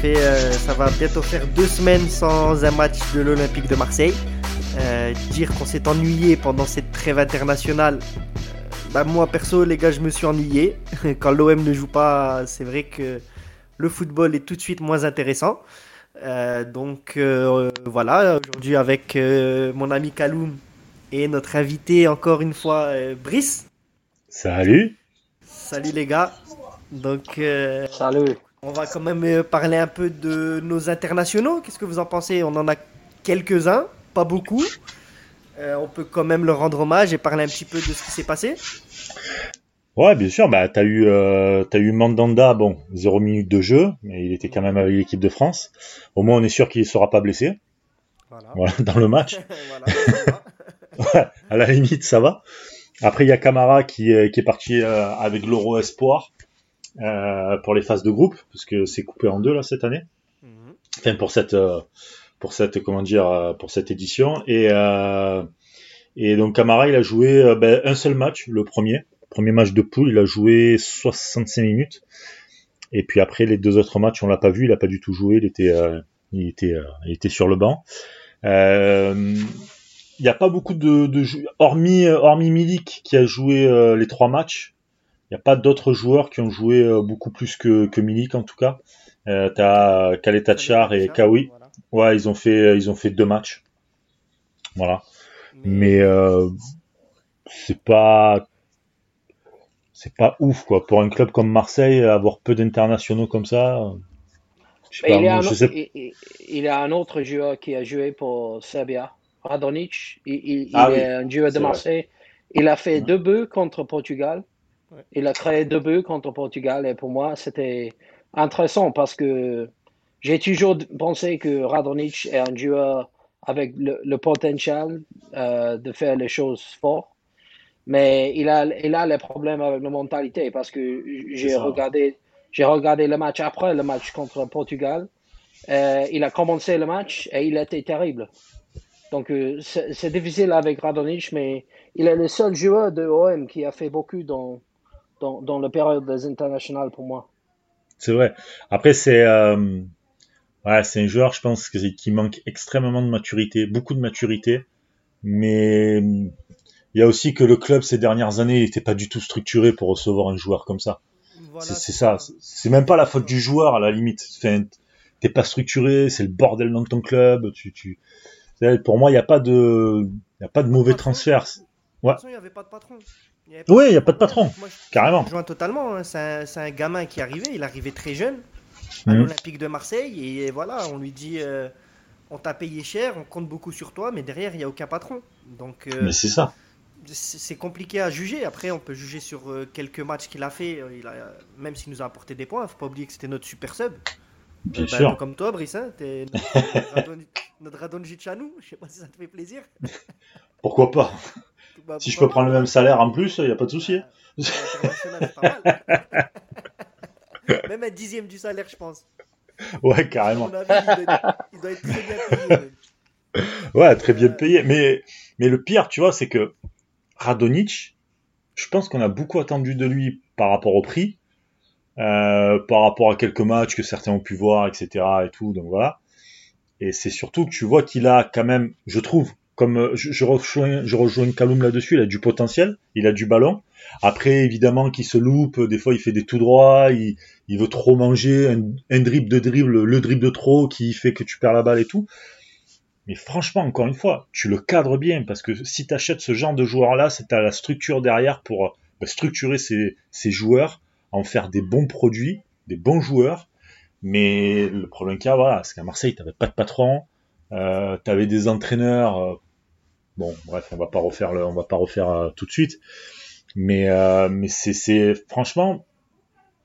Fait, euh, ça va bientôt faire deux semaines sans un match de l'Olympique de Marseille. Euh, dire qu'on s'est ennuyé pendant cette trêve internationale, euh, bah moi perso les gars je me suis ennuyé. Quand l'OM ne joue pas, c'est vrai que le football est tout de suite moins intéressant. donc voilà, aujourd'hui avec mon ami Kaloum et notre invité encore une fois Brice. Salut. Salut les gars. Donc salut. On va quand même euh, parler un peu de nos internationaux. Qu'est-ce que vous en pensez? On en a quelques-uns, pas beaucoup. Euh, on peut quand même leur rendre hommage et parler un petit peu de ce qui s'est passé. Ouais, bien sûr. Bah, t'as eu, euh, as eu Mandanda, bon, zéro minute de jeu, mais il était quand même avec l'équipe de France. Au moins, on est sûr qu'il ne sera pas blessé. Voilà. dans le match. voilà, à la limite, ça va. Après, il y a Camara qui, qui est parti avec l'Euro Espoir. Euh, pour les phases de groupe, parce que c'est coupé en deux là cette année. Mhm. Enfin pour cette euh, pour cette comment dire euh, pour cette édition et et donc Camara il a joué ben, un seul match, le premier, premier match de poule, il a joué 65 minutes. Et puis après les deux autres matchs on l'a pas vu, il a pas du tout joué, il était il était il était sur le banc. il n'y a pas beaucoup de, de hormis hormis Milik qui a joué les trois matchs n'y a pas d'autres joueurs qui ont joué euh, beaucoup plus que, que Milik en tout cas. Euh, T'as Kaletachar et Kawi. Ouais, ils ont fait ils ont fait deux matchs. Voilà. Mais, euh, c'est pas c'est pas ouf quoi pour un club comme Marseille avoir peu d'internationaux comme ça. il, y a un autre joueur qui a joué pour Serbia, Radonic. Il, ah est un joueur de Marseille. Il a fait deux buts contre Portugal. Il a créé deux buts contre Portugal et pour moi, c'était intéressant parce que j'ai toujours pensé que Radonic est un joueur avec le, potentiel euh, de faire les choses fort. Mais il a, il a les problèmes avec la mentalité parce que j'ai regardé, j'ai regardé le match après le match contre Portugal. Euh, il a commencé le match et il était terrible. Donc euh, c'est difficile avec Radonic, mais il est le seul joueur de OM qui a fait beaucoup dans, dans, dans le période des internationales pour moi. C'est vrai. Après, c'est euh, ouais, c'est un joueur, je pense, qui manque extrêmement de maturité, beaucoup de maturité. Mais il y a aussi que le club ces dernières années n'était pas du tout structuré pour recevoir un joueur comme ça. c'est ça. C'est même pas la faute du joueur à la limite. Enfin, t'es pas structuré, c'est le bordel dans ton club. Tu, tu... Pour moi, il n'y a pas de, il y a pas de mauvais transfert. Ouais. il n'y avait pas de patron. Oui, il n'y a pas de patron, carrément. Je totalement. Hein. C'est un, gamin qui arrivait, il arrivait très jeune à mhm. l'Olympique de Marseille et voilà, on lui dit euh, on t'a payé cher, on compte beaucoup sur toi, mais derrière il n'y a aucun patron. Donc euh, mais c'est ça. C'est compliqué à juger. Après, on peut juger sur euh, quelques matchs qu'il a fait. Il a, même s'il nous a apporté des points, faut pas oublier que c'était notre super sub. Bien bah, sûr. Comme toi, Brice, hein, es notre, notre Radonjic à nous. Je sais pas si ça te fait plaisir. Pourquoi pas? Bah, si je peux prendre le même salaire en plus, il n'y a pas de souci. même un dixième du salaire, je pense. Ouais, carrément. il, doit, être très bien payé. Ouais, très bien payé. Mais, mais le pire, tu vois, c'est que Radonic, je pense qu'on a beaucoup attendu de lui par rapport au prix, euh, par rapport à quelques matchs que certains ont pu voir, etc. et tout. Donc voilà. Et c'est surtout que tu vois qu'il a quand même, je trouve, comme euh, je, je, rejoins, Kaloum là-dessus, il a du potentiel, il a du ballon. Après, évidemment, qu'il se loupe, des fois il fait des tout droits, il, il veut trop manger, un, un, dribble de dribble, le dribble de trop qui fait que tu perds la balle et tout. Mais franchement, encore une fois, tu le cadres bien, parce que si tu achètes ce genre de joueur-là, c'est à la structure derrière pour bah, structurer ces, ces joueurs, en faire des bons produits, des bons joueurs. Mais le problème qu'il y a, voilà, c'est qu'à Marseille, tu pas de patron, euh, tu avais des entraîneurs euh, Bon, bref, on va pas refaire le, on va pas refaire euh, tout de suite. Mais, euh, mais c'est franchement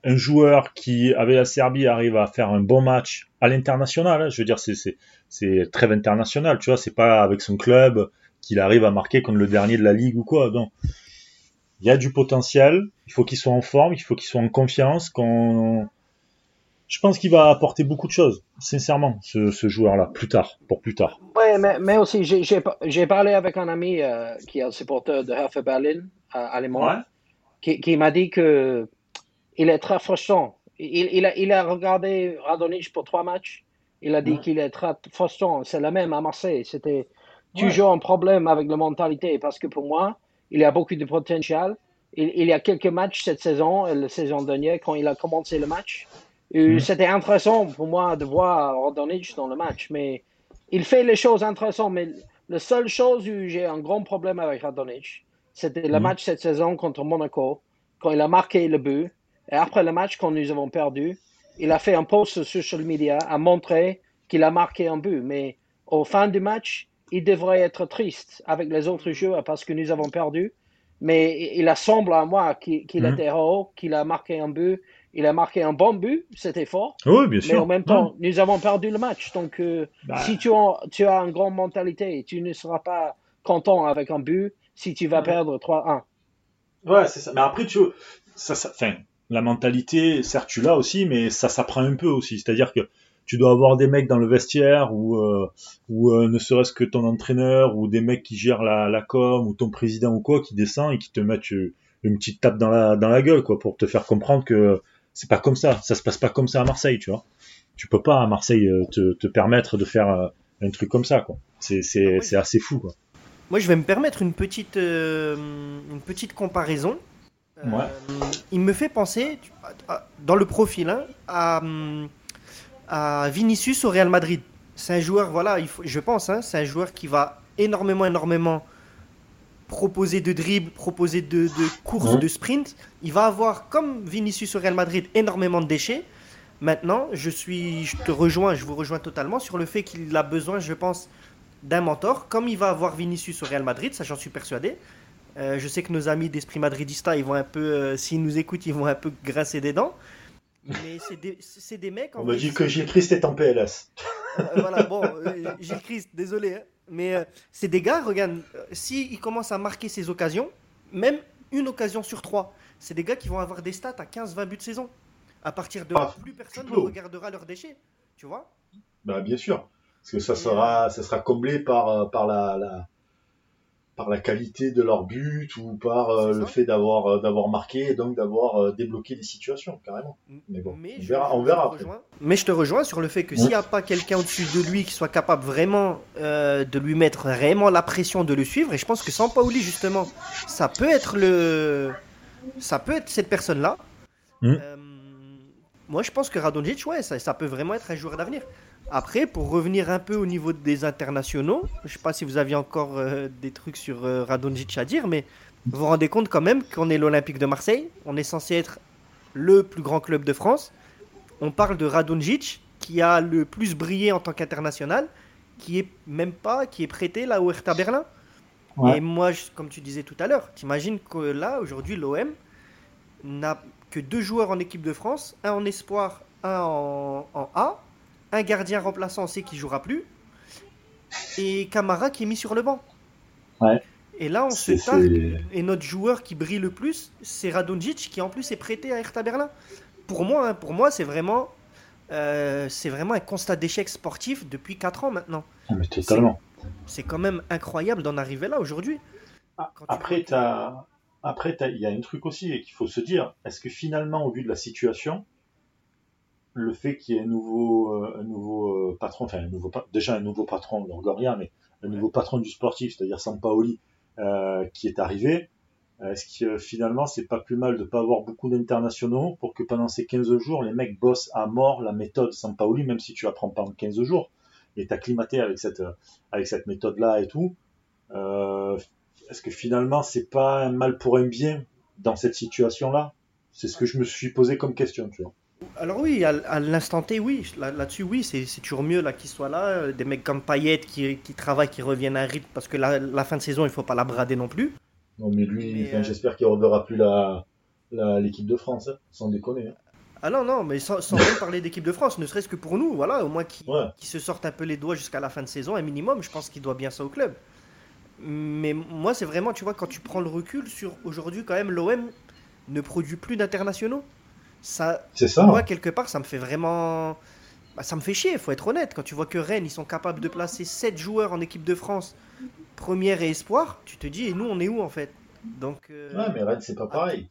un joueur qui, avec la Serbie, arrive à faire un bon match à l'international. Hein. je veux dire, c'est trêve international, tu vois. C'est pas avec son club qu'il arrive à marquer comme le dernier de la ligue ou quoi. Donc, il y a du potentiel. Il faut qu'il soit en forme, il faut qu'il soit en confiance, je pense qu'il va apporter beaucoup de choses, sincèrement, ce, joueur-là, plus tard, pour plus tard. Oui, mais, mais aussi, j'ai parlé avec un ami euh, qui est un supporter de Hertha Berlin, euh, allemand, qui, qui m'a dit que il est très frustrant il, a, il a regardé Radonjic pour trois matchs. Il a dit qu'il est très frustrant. C'est la même à Marseille. C'était toujours un problème avec la mentalité parce que pour moi, il y a beaucoup de potentiel. Il, il y a quelques matchs cette saison et la saison dernière quand il a commencé le match. Mhm. C'était intéressant pour moi de voir Radonjic dans le match, mais il fait les choses intéressantes. Mais la seule chose où j'ai un grand problème avec Radonjic, c'était le mhm. match cette saison contre Monaco, quand il a marqué le but. Et après le match, quand nous avons perdu, il a fait un post sur social media à montrer qu'il a marqué un but. Mais au fin du match, il devrait être triste avec les autres joueurs parce que nous avons perdu. Mais il semble à moi qu'il mhm. était haut, qu'il a marqué un but. Il a marqué un bon but, c'était fort. Oui, bien sûr. Mais en même temps, nous avons perdu le match. Donc, euh, bah. si tu as, tu as une grande mentalité, tu ne seras pas content avec un but si tu vas perdre 3-1. Ouais, c'est ça. Mais après, tu ça, ça, fin, la mentalité, certes, tu l'as aussi, mais ça s'apprend un peu aussi. C'est-à-dire que tu dois avoir des mecs dans le vestiaire ou euh, ou euh, ne serait-ce que ton entraîneur ou des mecs qui gèrent la, la com ou ton président ou quoi qui descend et qui te mettent une petite tape dans la dans la gueule quoi pour te faire comprendre que c'est pas comme ça, ça se passe pas comme ça à Marseille, tu vois. Tu peux pas à Marseille euh, te, te permettre de faire un truc comme ça quoi. C'est c'est c'est assez fou quoi. Moi, je vais me permettre une petite, euh, une petite comparaison. Euh, il me fait penser, dans le profil, hein, à, à, Vinicius au Real Madrid. C'est un joueur, voilà, il faut, je pense, hein, c'est un joueur qui va énormément, énormément proposer de dribble, proposer de, de courses, de sprint. Il va avoir, comme Vinicius au Real Madrid, énormément de déchets. Maintenant, je suis, je te rejoins, je vous rejoins totalement sur le fait qu'il a besoin, je pense, d'un mentor, comme il va avoir Vinicius au Real Madrid, ça j'en suis persuadé. Euh, je sais que nos amis d'Esprit Madridista, ils vont un peu, euh, s'ils nous écoutent, ils vont un peu grincer des dents. Mais c'est des, mecs. On me dit que Gilles Christ est en PLS. Euh, voilà, bon, Gilles Christ, désolé. Hein. Mais c'est des gars, regarde, s'ils commencent à marquer ces occasions, même une occasion sur trois, c'est des gars qui vont avoir des stats à 15-20 buts de saison. À partir de là, ah, plus personne ne regardera leurs déchets. Tu vois Bah, bien sûr. Parce que ça sera, ça sera comblé par, euh, par la, la par la qualité de leur but ou par euh, le fait d'avoir euh, d'avoir marqué et donc d'avoir débloqué des situations carrément. Mais bon, on verra, on verra Mais je te rejoins sur le fait que s'il n'y a pas quelqu'un au-dessus de lui qui soit capable vraiment de lui mettre vraiment la pression de le suivre, et je pense que sans Paoli justement, ça peut être le, ça peut être cette personne-là. Hmm. moi, je pense que Radonjic, ouais, ça, ça peut vraiment être un joueur d'avenir. Après, pour revenir un peu au niveau des internationaux, je ne sais pas si vous aviez encore euh, des trucs sur euh, Radonjic à dire, mais vous vous rendez compte quand même qu'on est l'Olympique de Marseille, on est censé être le plus grand club de France. On parle de Radonjic qui a le plus brillé en tant qu'international, qui est même pas, qui est prêté là au Hertha Berlin. Et moi, comme tu disais tout à l'heure, t'imagines que là, aujourd'hui, l'OM n'a que deux joueurs en équipe de France, un en espoir, un en, en A un gardien remplaçant, on sait qu'il jouera plus, et Camara qui est mis sur le banc. Et là, on se targue, et notre joueur qui brille le plus, c'est Radonjic, qui en plus est prêté à Hertha Berlin. Pour moi, hein, pour moi c'est vraiment, euh, c'est vraiment un constat d'échec sportif depuis 4 ans maintenant. Ah, mais totalement. C'est quand même incroyable d'en arriver là aujourd'hui. Ah, après, il y a un truc aussi qu'il faut se dire, est-ce que finalement, au vu de la situation, le fait qu'il y ait un nouveau, euh, un nouveau euh, patron, enfin un nouveau, déjà un nouveau patron, Longoria, mais un nouveau patron du sportif, c'est-à-dire Sampaoli, euh, qui est arrivé, est-ce que finalement c'est pas plus mal de pas avoir beaucoup d'internationaux pour que pendant ces 15 jours les mecs bossent à mort la méthode Sampaoli, même si tu apprends pas en 15 jours, et acclimaté avec cette, avec cette méthode-là et tout, euh, est-ce que finalement c'est pas un mal pour un bien dans cette situation-là? C'est ce que je me suis posé comme question, tu vois. Alors oui, à, l'instant T, oui. Là-dessus, oui, c'est toujours mieux là qu'ils soient là. Euh, des mecs comme Payet qui, qui, travaillent, qui reviennent à un rythme, parce que la, fin de saison, il faut pas la brader non plus. Non, mais lui, euh, j'espère qu'il ne reverra plus l'équipe de France, hein, sans déconner. Hein. Ah non, non, mais sans, même parler d'équipe de France, ne serait-ce que pour nous, voilà, au moins qui, se sortent un peu les doigts jusqu'à la fin de saison, un minimum, je pense qu'il doit bien ça au club. Mais moi, c'est vraiment, tu vois, quand tu prends le recul sur aujourd'hui, quand même, l'OM ne produit plus d'internationaux ça, ça. Moi, quelque part, ça me fait vraiment. Bah, ça me fait chier, il faut être honnête. Quand tu vois que Rennes, ils sont capables de placer 7 joueurs en équipe de France, première et espoir, tu te dis, et nous, on est où en fait? Donc, euh, Ouais, mais Rennes, c'est pas pareil.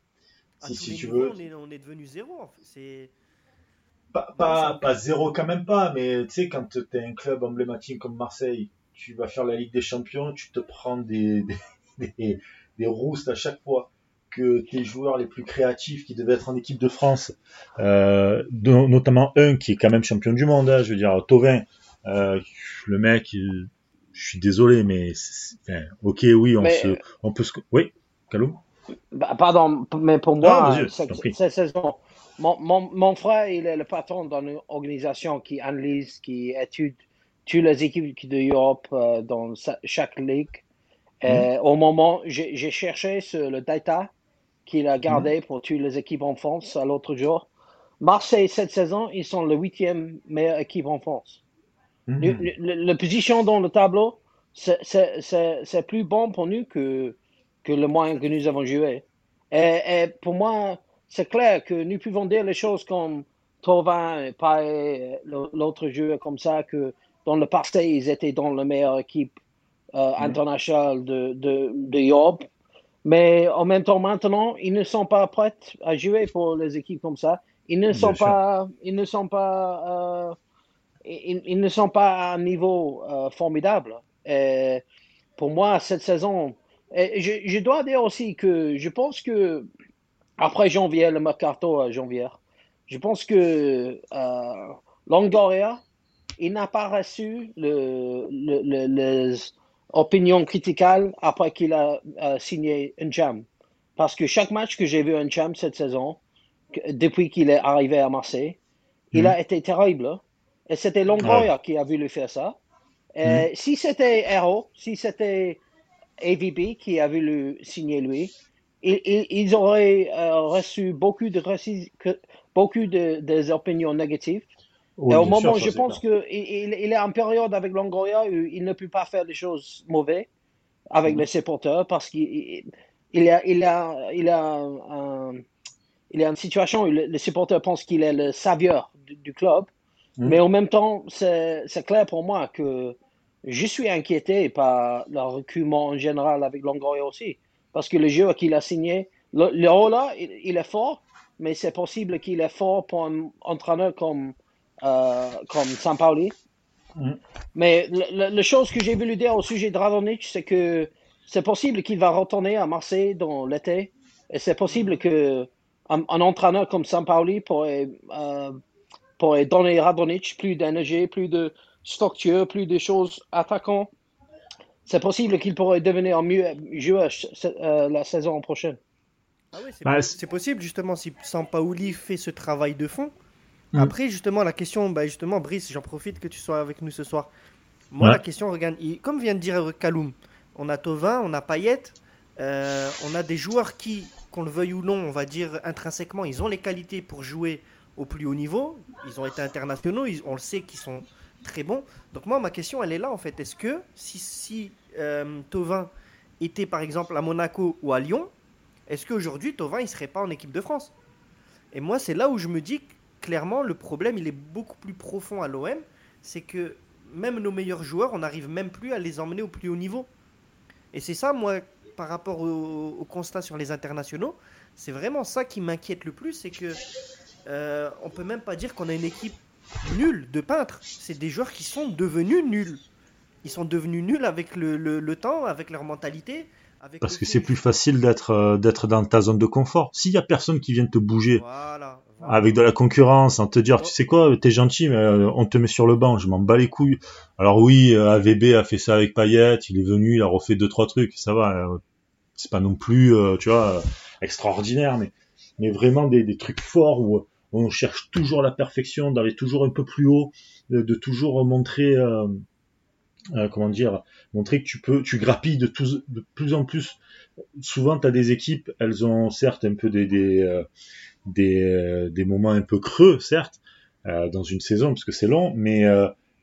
si, tu veux. On est, on est devenu zéro. C'est. pas, pas, zéro quand même pas, mais tu sais, quand tu es un club emblématique comme Marseille, tu vas faire la Ligue des Champions, tu te prends des, des, des, roustes à chaque fois que tes joueurs les plus créatifs qui devaient être en équipe de France, euh, notamment un qui est quand même champion du monde, hein, je veux dire, Tovin, euh, le mec, je suis désolé, mais enfin, ok, oui, on, se, on peut se... Oui, Calou? Bah, Pardon, mais pour moi, cette saison, mon, mon, mon, frère, il est le patron d'une organisation qui analyse, qui étudie toutes les équipes de Europe euh, dans chaque ligue. Euh, mhm. Au moment, j'ai cherché sur le data qu'il a gardé mhm. pour toutes les équipes en France l'autre jour. Marseille, cette saison, ils sont le huitième meilleure équipe en France. Mhm. la position dans le tableau, c'est plus bon pour nous que, que le moyen que nous avons joué. Et, et pour moi, c'est clair que nous pouvons dire les choses comme Tovin et pas l'autre jeu comme ça, que dans le passé, ils étaient dans la meilleure équipe euh, mhm. internationale de, de, de Mais en même temps, maintenant, ils ne sont pas prêts à jouer pour les équipes comme ça. Ils ne sont pas, ils ne sont pas, euh, ils, ne sont pas à un niveau euh, formidable. Et pour moi, cette saison, je, je, dois dire aussi que je pense que après janvier, le mercato à janvier, je pense que euh, Longoria, il n'a pas reçu le, les opinions critiques après qu'il a signé un jam. Parce que chaque match que j'ai vu un jam cette saison, depuis qu'il est arrivé à Marseille, il mhm. a été terrible. Hein. Et c'était Longoria qui a voulu faire ça. Et mhm. Si c'était Hero, si c'était AVB qui a voulu signer lui, ils, auraient euh, reçu beaucoup de beaucoup de, des opinions négatives. Et au moment, je pense qu'il il, est en période avec Longoria où il ne peut pas faire des choses mauvaises avec mhm. les supporters parce qu'il il a, il a, il a, un, il a une situation où les supporters pensent qu'il est le savieur du, club. Mhm. Mais en même temps, c'est clair pour moi que je suis inquiété par le reculement en général avec Longoria aussi. Parce que le jeu qu'il a signé, le, le là, il, est fort, mais c'est possible qu'il est fort pour un entraîneur comme, euh, comme Sampaoli. Mm. Mais la chose que j'ai voulu dire au sujet de Radonic, c'est que c'est possible qu'il va retourner à Marseille dans l'été. Et c'est possible que un, entraîneur comme Sampaoli pourrait, euh, pourrait donner Radonic plus d'énergie, plus de structure, plus de choses attaquantes c'est possible qu'il pourrait devenir mieux joueur euh, la saison prochaine. Ah oui, bah, c'est possible justement si Sampaoli fait ce travail de fond. Mm. Après, justement, la question, bah, justement, Brice, j'en profite que tu sois avec nous ce soir. Moi, la question, regarde, comme vient de dire Kaloum, on a Tovin, on a Payet, euh, on a des joueurs qui, qu'on le veuille ou non, on va dire intrinsèquement, ils ont les qualités pour jouer au plus haut niveau. Ils ont été internationaux, on le sait qu'ils sont très bon. Donc moi, ma question, elle est là en fait. Est-ce que si, si euh, Tovin était par exemple à Monaco ou à Lyon, est-ce qu'aujourd'hui Tovin il serait pas en équipe de France? Et moi, c'est là où je me dis que, clairement le problème il est beaucoup plus profond à l'OM, c'est que même nos meilleurs joueurs, on n'arrive même plus à les emmener au plus haut niveau. Et c'est ça, moi, par rapport au, constat sur les internationaux, c'est vraiment ça qui m'inquiète le plus, c'est que euh, on peut même pas dire qu'on a une équipe nuls de peintres. C'est des joueurs qui sont devenus nuls. Ils sont devenus nuls avec le, le, temps, avec leur mentalité. Parce que c'est plus facile d'être euh, d'être dans ta zone de confort. S'il y a personne qui vient te bouger avec de la concurrence, en te dire, tu sais quoi, t'es gentil, mais euh, on te met sur le banc, je m'en bats les couilles. Alors oui, euh, AVB a fait ça avec Payet, il est venu, il a refait deux trois trucs, ça va. c'est pas non plus, tu vois, extraordinaire, mais mais vraiment des, des trucs forts où on cherche toujours la perfection, d'aller toujours un peu plus haut, de, toujours montrer, euh, euh, comment dire, montrer que tu peux, tu grappilles de, de plus en plus. Souvent, tu as des équipes, elles ont certes un peu des, des, euh, des, moments un peu creux, certes, dans une saison, parce que c'est long, mais,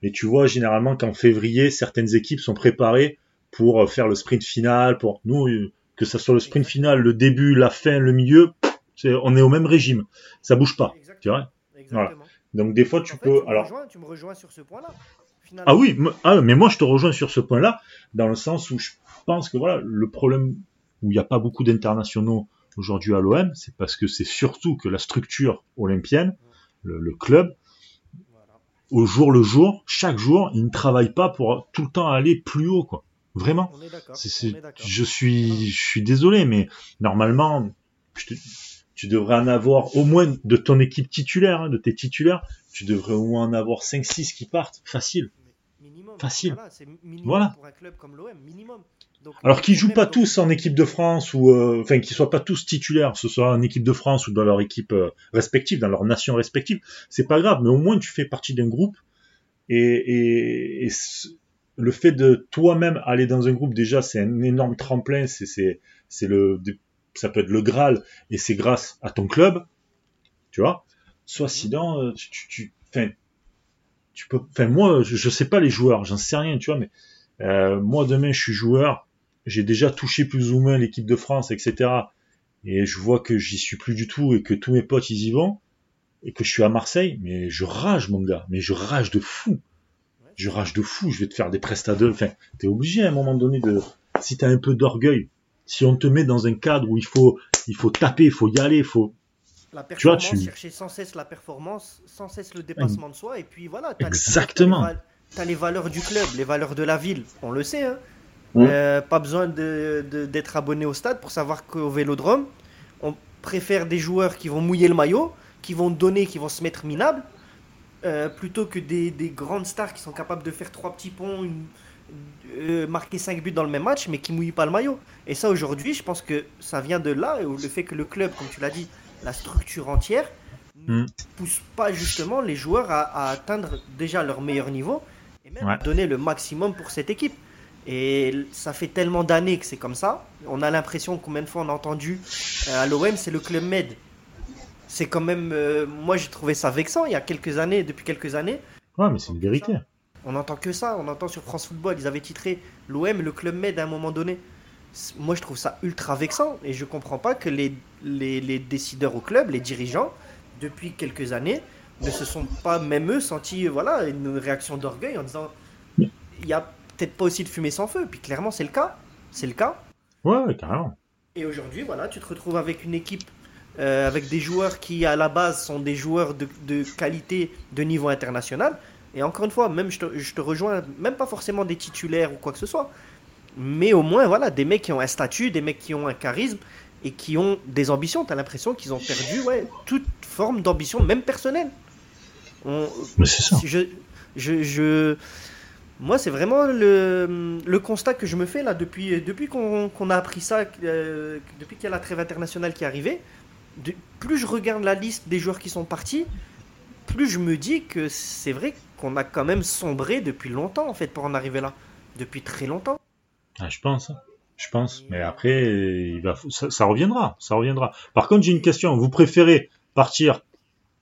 mais tu vois généralement qu'en février, certaines équipes sont préparées pour faire le sprint final, pour nous, que ce soit le sprint final, le début, la fin, le milieu, on est au même régime. Ça bouge pas. Tu vois Donc des fois, tu peux. alors. tu me rejoins sur ce point-là. Ah oui, ah, mais moi je te rejoins sur ce point-là, dans le sens où je pense que voilà, le problème où il n'y a pas beaucoup d'internationaux aujourd'hui à l'OM, c'est parce que c'est surtout que la structure olympienne, le, club, au jour le jour, chaque jour, ils ne travaillent pas pour tout le temps aller plus haut, quoi. Vraiment. je suis, je suis désolé, mais normalement, tu devrais en avoir au moins de ton équipe titulaire, hein, de tes titulaires, tu devrais au moins en avoir 5-6 qui partent, facile. Facile. Voilà. Pour un club comme l'OM, minimum. Alors qu'ils jouent pas tous en équipe de France ou euh, enfin qu'ils soient pas tous titulaires, ce soit en équipe de France ou dans leur équipe euh, respective, dans leur nation respective, c'est pas grave, mais au moins tu fais partie d'un groupe et, le fait de toi-même aller dans un groupe déjà c'est un énorme tremplin, c'est c'est le ça peut être le Graal et c'est grâce à ton club, tu vois. Soit mhm. sinon euh, tu tu tu peux enfin moi je, je sais pas les joueurs, j'en sais rien, tu vois mais moi demain je suis joueur j'ai déjà touché plus ou moins l'équipe de France, etc. Et je vois que j'y suis plus du tout et que tous mes potes ils y vont et que je suis à Marseille, mais je rage mon gars, mais je rage de fou. Je rage de fou, je vais te faire des prestats Enfin, t'es obligé à un moment donné de, si t'as un peu d'orgueil, si on te met dans un cadre où il faut, il faut taper, il faut y aller, il faut, la performance, tu vois, chercher sans cesse la performance, sans cesse le dépassement de soi, et puis voilà. Exactement. T'as les, valeurs du club, les valeurs de la ville, on le sait. Hein. Euh, pas besoin d'être abonné au stade pour savoir qu'au vélodrome, on préfère des joueurs qui vont mouiller le maillot, qui vont donner, qui vont se mettre minables, euh, plutôt que des, grandes stars qui sont capables de faire trois petits ponts, euh, marquer cinq buts dans le même match, mais qui mouillent pas le maillot. Et ça, aujourd'hui, je pense que ça vient de là, le fait que le club, comme tu l'as dit, la structure entière, ne mm. pousse pas justement les joueurs à, atteindre déjà leur meilleur niveau et même donner le maximum pour cette équipe. Et ça fait tellement d'années que c'est comme ça. On a l'impression, combien de fois on a entendu euh, à l'OM, c'est le club Med. C'est quand même. Euh, moi, j'ai trouvé ça vexant il y a quelques années, depuis quelques années. Ouais, mais c'est une vérité. On entend que ça. On entend sur France Football, ils avaient titré l'OM le club Med à un moment donné. Moi, je trouve ça ultra vexant et je comprends pas que les, les, les décideurs au club, les dirigeants, depuis quelques années, ne se sont pas, même eux, sentis voilà, une réaction d'orgueil en disant il y a peut-être pas aussi de fumer sans feu. Puis clairement, c'est le cas. C'est le cas. Ouais, carrément. Et aujourd'hui, voilà, tu te retrouves avec une équipe, euh, avec des joueurs qui, à la base, sont des joueurs de, de, qualité de niveau international. Et encore une fois, même je te, je te, rejoins, même pas forcément des titulaires ou quoi que ce soit, mais au moins, voilà, des mecs qui ont un statut, des mecs qui ont un charisme et qui ont des ambitions. Tu as l'impression qu'ils ont perdu ouais, toute forme d'ambition, même personnelle. mais c'est ça. Je, je, je, moi, c'est vraiment le, constat que je me fais là depuis, depuis qu'on a appris ça, euh, depuis qu'il y a la trêve internationale qui est arrivée. plus je regarde la liste des joueurs qui sont partis, plus je me dis que c'est vrai qu'on a quand même sombré depuis longtemps en fait pour en arriver là. Depuis très longtemps. Ah, je pense. Hein. Je pense. Mais après, ça, reviendra. Ça reviendra. Par contre, j'ai une question. Vous préférez partir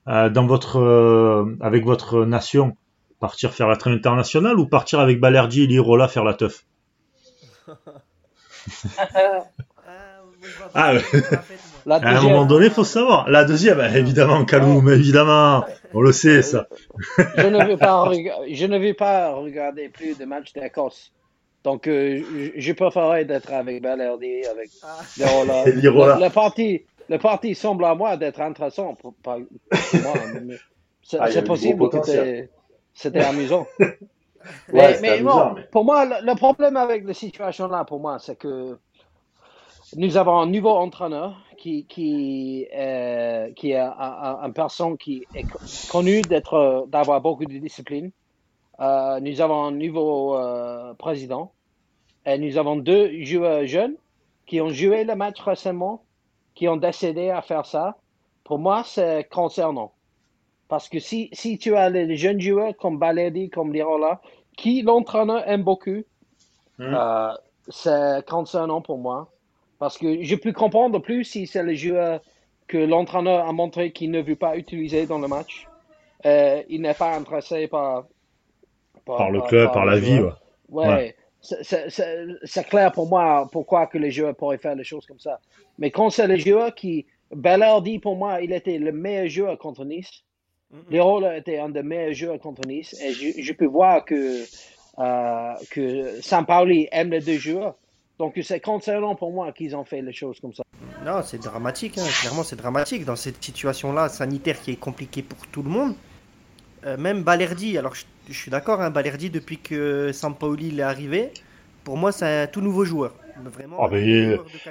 euh, dans votre, euh, avec votre nation Partir faire la traîne internationale ou partir avec Balerdi et Lirola faire la teuf ah, à un moment donné, il faut savoir. La deuxième, bah, évidemment, Kaloum, évidemment. On le sait, ça. je, ne veux pas je ne veux pas regarder plus de matchs d'Écosse. Donc, euh, je préférerais d'être avec Balerdi, avec Lirola. Le, parti, le parti semble à moi d'être intéressant pour, moi. Ah, c'est possible que c'était amusant. mais, bon, pour moi, le, problème avec la situation-là, pour moi, c'est que nous avons un nouveau entraîneur qui, qui, euh, qui est un, personne qui est connu d'être, d'avoir beaucoup de discipline. Euh, nous avons un nouveau euh, président et nous avons deux joueurs jeunes qui ont joué le match récemment, qui ont décidé à faire ça. Pour moi, c'est concernant. Parce que si, si tu as les jeunes joueurs comme Balerdi, comme Lirola, qui l'entraîneur aime beaucoup, hmm. euh, c'est concernant pour moi. Parce que je peux comprendre plus si c'est le joueur que l'entraîneur a montré qu'il ne veut pas utiliser dans le match. Euh, il n'est pas intéressé par, par, le club, par, la vie. Ouais. C'est clair pour moi pourquoi que les joueurs pourraient faire des choses comme ça. Mais quand c'est le joueur qui. Balerdi, pour moi, il était le meilleur joueur contre Nice. L'Héros était un des meilleurs joueurs contre Nice et je, peux voir que, euh, que Sampaoli aime les deux joueurs. Donc c'est concernant pour moi qu'ils ont fait les choses comme ça. Non, c'est dramatique, hein. clairement c'est dramatique dans cette situation-là sanitaire qui est compliquée pour tout le monde. même Balerdi, alors je, suis d'accord, hein, Balerdi, depuis que Sampaoli est arrivé, pour moi, c'est un tout nouveau joueur. Vraiment, ah,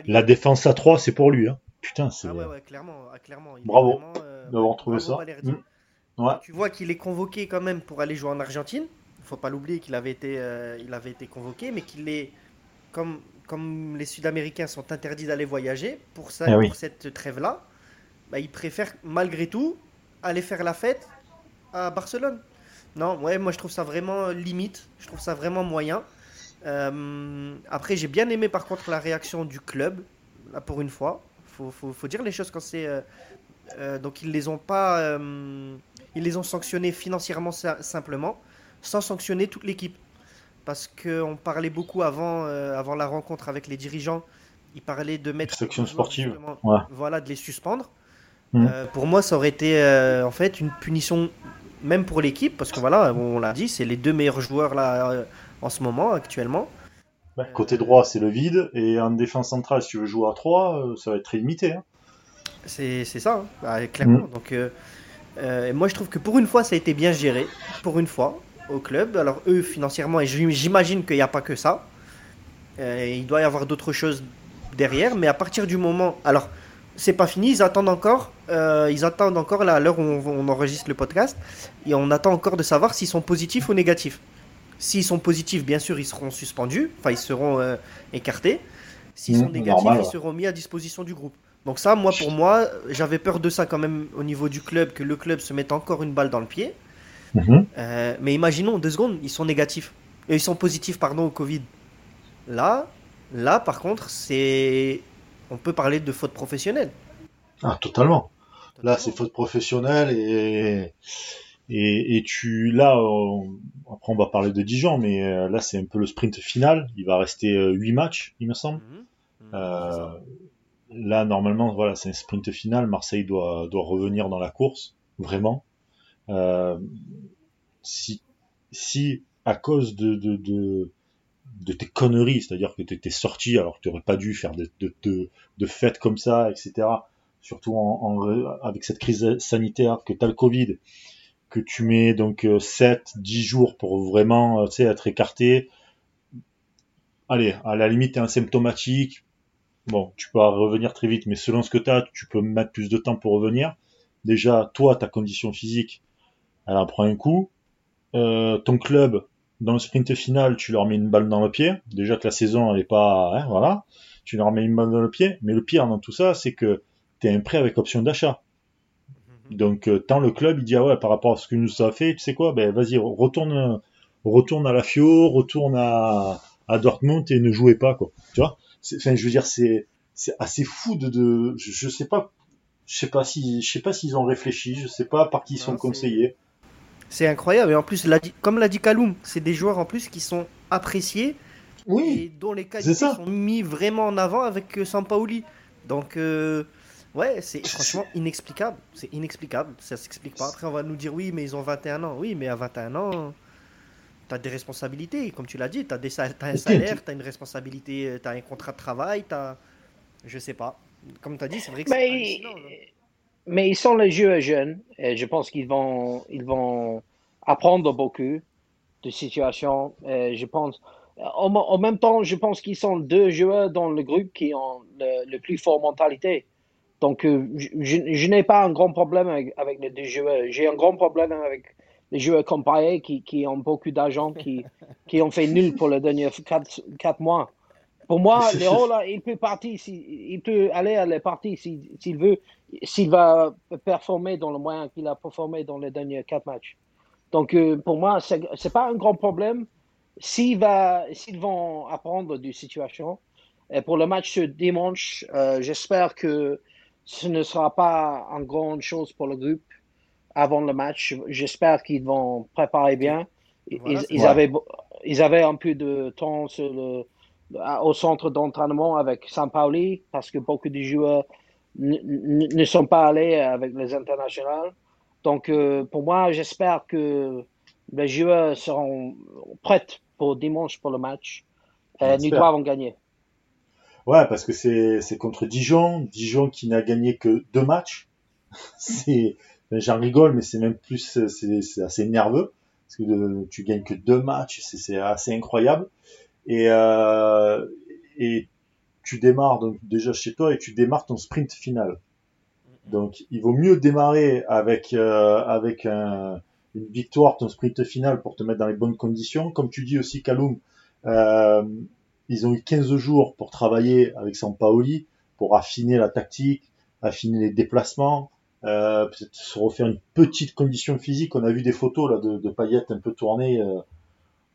la défense à 3, c'est pour lui. Hein. Putain, c'est. Ah ouais, ouais, clairement. Ah, clairement bravo d'avoir trouvé ça. Tu vois qu'il est convoqué quand même pour aller jouer en Argentine. Il faut pas l'oublier qu'il avait été, euh, il avait été convoqué, mais qu'il est comme comme les Sud-Américains sont interdits d'aller voyager pour ça, eh pour cette trêve là, bah, il préfère malgré tout aller faire la fête à Barcelone. Non, ouais, moi je trouve ça vraiment limite. Je trouve ça vraiment moyen. Euh, après, j'ai bien aimé par contre la réaction du club, là pour une fois. Faut, faut, faut dire les choses quand c'est. Euh, euh, donc ils les ont pas, ils les ont sanctionnés financièrement simplement, sans sanctionner toute l'équipe. Parce qu'on parlait beaucoup avant, avant la rencontre avec les dirigeants, ils parlaient de mettre. Section sportive. Voilà, de les suspendre. Mmh. pour moi, ça aurait été en fait une punition même pour l'équipe, parce que voilà, on l'a dit, c'est les deux meilleurs joueurs là en ce moment, actuellement. Bah, côté droit, c'est le vide, et en défense centrale, si tu veux jouer à 3, euh, ça va être très limité. Hein. C'est ça, hein. bah, clairement. Mm. Donc, euh, euh, moi, je trouve que pour une fois, ça a été bien géré, pour une fois, au club. Alors, eux, financièrement, et j'imagine qu'il n'y a pas que ça. il doit y avoir d'autres choses derrière, mais à partir du moment. Alors, c'est pas fini, ils attendent encore. ils attendent encore, là, à l'heure où on, on, enregistre le podcast, et on attend encore de savoir s'ils sont positifs ou négatifs. S'ils sont positifs, bien sûr, ils seront suspendus, enfin, ils seront euh, écartés. S'ils sont mmh, négatifs, ils seront mis à disposition du groupe. Donc ça, moi, pour moi, j'avais peur de ça quand même au niveau du club, que le club se mette encore une balle dans le pied. Mmh. Euh, mais imaginons, deux secondes, ils sont négatifs. Et ils sont positifs, pardon, au Covid. Là, là, par contre, c'est... On peut parler de faute professionnelle. Ah, totalement. Là, c'est faute professionnelle et... Et, tu là, après on va parler de Dijon, mais euh, là c'est un peu le sprint final. Il va rester euh, 8 matchs, il me semble. Mhm. Mhm. Euh, là normalement, voilà, c'est un sprint final. Marseille doit, doit revenir dans la course, vraiment. Euh, si, si à cause de, de, de, de tes conneries, c'est-à-dire que tu étais sorti alors que tu n'aurais pas dû faire de, de, de, fêtes comme ça, etc. Surtout en, en, avec cette crise sanitaire, que tu as le Covid, que tu mets donc 7, euh, 10 jours pour vraiment euh, tu être écarté. Allez, à la limite, t'es asymptomatique. Bon, tu peux revenir très vite, mais selon ce que tu as, tu peux mettre plus de temps pour revenir. Déjà, toi, ta condition physique, elle en prend un coup. Euh, ton club, dans le sprint final, tu leur mets une balle dans le pied. Déjà que la saison, elle est pas... Hein, voilà. Tu leur mets une balle dans le pied. Mais le pire dans tout ça, c'est que tu es un prêt avec option d'achat. Donc euh, tant le club il dit ah ouais par rapport à ce que nous a fait, tu sais quoi, ben vas-y retourne retourne à la Fio, retourne à, à Dortmund et ne jouez pas quoi. Tu vois? Enfin je veux dire c'est c'est assez fou de, de je, je, sais pas je sais pas si je sais pas s'ils ont réfléchi, je sais pas par qui ils sont conseillés. C'est incroyable et en plus comme l'a dit Kaloum, c'est des joueurs en plus qui sont appréciés oui, et dont les qualités sont mis vraiment en avant avec euh, Sampaoli. Donc euh, Ouais, c'est franchement inexplicable. C'est inexplicable. Ça s'explique pas. Après, on va nous dire oui, mais ils ont 21 ans. Oui, mais à 21 ans, tu as des responsabilités. Comme tu l'as dit, tu as, as, un salaire, tu as une responsabilité, tu as un contrat de travail, tu as. Je sais pas. Comme tu as dit, c'est vrai que mais, mais ils sont les jeux jeunes. Et je pense qu'ils vont, ils vont apprendre beaucoup de situations. Et je pense. En, même temps, je pense qu'ils sont deux joueurs dans le groupe qui ont le, le plus fort mentalité. Donc, euh, je, n'ai pas un grand problème avec, les deux joueurs. J'ai un grand problème avec les joueurs comme qui, qui ont beaucoup d'argent, qui, qui ont fait nul pour les derniers quatre, mois. Pour moi, Léo, là, il peut partir, il peut aller à la partie s'il veut, s'il va performer dans le moyen qu'il a performé dans les derniers quatre matchs. Donc, euh, pour moi, ce n'est pas un grand problème s'ils vont apprendre du situation. Et pour le match ce dimanche, euh, j'espère que ce ne sera pas une grande chose pour le groupe avant le match. J'espère qu'ils vont préparer bien. ils, avaient, ils avaient un peu de temps sur le, au centre d'entraînement avec Saint-Pauli parce que beaucoup de joueurs ne sont pas allés avec les internationaux. Donc, euh, pour moi, j'espère que les joueurs seront prêts pour dimanche pour le match. Euh, nous devons gagner. Ouais, parce que c'est contre Dijon, Dijon qui n'a gagné que deux matchs. c'est j'en rigole, mais c'est même plus, c'est assez nerveux parce que tu gagnes que deux matchs, c'est assez incroyable. Et euh, tu démarres donc déjà chez toi et tu démarres ton sprint final. Donc il vaut mieux démarrer avec euh, avec un, une victoire ton sprint final pour te mettre dans les bonnes conditions. Comme tu dis aussi, Kaloum, euh, ils ont eu 15 jours pour travailler avec Sampaoli, pour affiner la tactique, affiner les déplacements, euh, peut-être se refaire une petite condition physique. On a vu des photos là de, de Payet un peu tournées euh,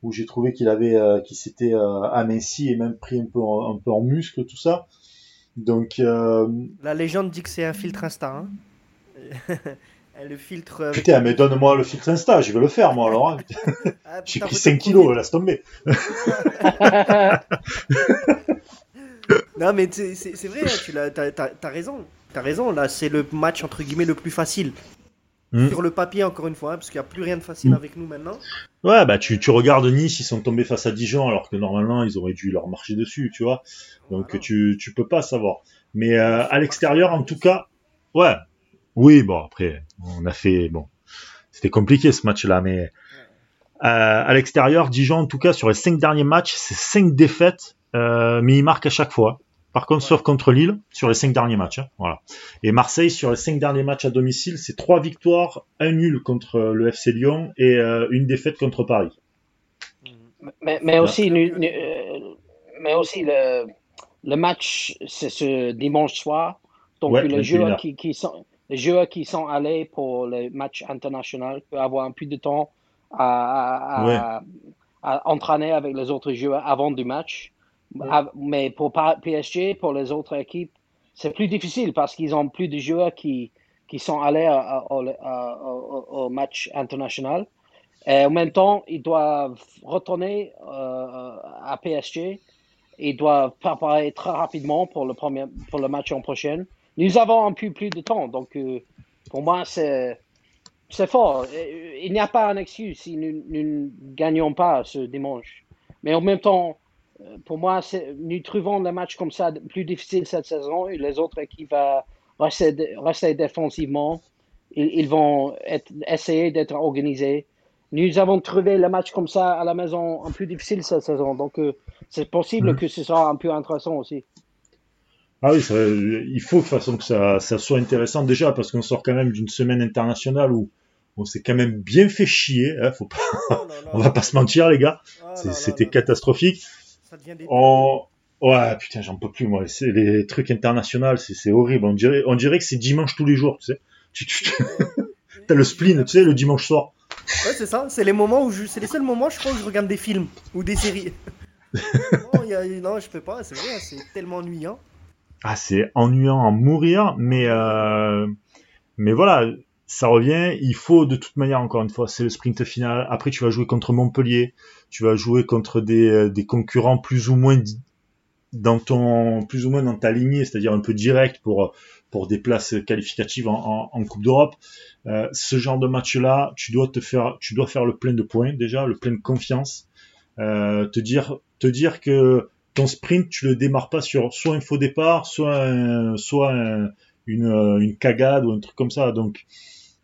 où j'ai trouvé qu'il avait, euh, qu'il s'était aminci et même pris un peu, un peu en muscle tout ça. Donc la légende dit que c'est un filtre Insta. Hein le filtre. Putain, mais donne-moi le filtre Insta, je vais le faire moi alors. Hein. Ah, j'ai pris 5 kilos, laisse tomber. non mais c'est vrai, hein, tu as, as, raison T'as raison, là, c'est le match entre guillemets le plus facile. Hmm. Sur le papier, encore une fois, hein, parce qu'il n'y a plus rien de facile hmm. avec nous maintenant. Ouais, bah tu, tu regardes Nice, ils sont tombés face à Dijon, alors que normalement, ils auraient dû leur marcher dessus, tu vois. Donc tu, tu peux pas savoir. Mais euh, à l'extérieur, en tout cas, ouais. Oui, bon, après, on a fait. Bon, c'était compliqué ce match-là, mais. Euh, à l'extérieur, Dijon, en tout cas, sur les cinq derniers matchs, c'est cinq défaites, euh, mais ils marquent à chaque fois. Par contre, sauf contre Lille, sur les cinq derniers matchs. Hein, voilà. Et Marseille, sur les cinq derniers matchs à domicile, c'est trois victoires, un nul contre le FC Lyon et euh, une défaite contre Paris. Mais, aussi, euh, mais aussi le, le match, c'est ce dimanche soir. Donc, les, joueurs qui, qui, sont, les joueurs qui sont allés pour le match international peuvent avoir un peu de temps à, à entraîner avec les autres joueurs avant du match. Ah, mais pour PSG, pour les autres équipes, c'est plus difficile parce qu'ils ont plus de joueurs qui, qui sont allés au, match international. Et en même temps, ils doivent retourner euh, à PSG. Ils doivent préparer très rapidement pour le, premier, pour le match en prochain. Nous avons un peu plus de temps. Donc, euh, pour moi, c'est, fort. Il n'y a pas un excuse si nous, nous ne gagnons pas ce dimanche. Mais en même temps, pour moi, nous trouvons le match comme ça plus difficile cette saison. Et les autres équipes vont rester, rester défensivement. Ils, vont être, essayer d'être organisés. Nous avons trouvé le match comme ça à la maison un peu difficile cette saison. Donc, euh, c'est possible mhm. que ce soit un peu intéressant aussi. Ah oui, il faut de toute façon que ça, ça soit intéressant déjà parce qu'on sort quand même d'une semaine internationale où on s'est quand même bien fait chier. Hein, faut pas... Oh on va pas se mentir, les gars. Oh c'était catastrophique. Oh, ouais, putain, j'en peux plus, moi. C'est les trucs internationaux, c'est horrible. On dirait, on dirait que c'est dimanche tous les jours, tu sais. Tu, T'as le spleen, tu sais, le dimanche soir. Ouais, c'est ça. C'est les moments où je... c'est les seuls moments, je crois, où je regarde des films ou des séries. non, je peux pas. C'est vrai, c'est tellement ennuyant. Ah, c'est ennuyant à mourir, mais euh... mais voilà, ça revient. Il faut de toute manière, encore une fois, c'est le sprint final. Après, tu vas jouer contre Montpellier, tu vas jouer contre des, euh, des concurrents plus ou moins dans ton, plus ou moins dans ta lignée, c'est-à-dire un peu direct pour pour des places qualificatives en, en, Coupe d'Europe. Euh, ce genre de match-là, tu dois te faire, tu dois faire le plein de points déjà, le plein de confiance, euh, te dire, te dire que ton sprint, tu le démarres pas sur soit un faux départ, soit soit une, une cagade ou un truc comme ça. Donc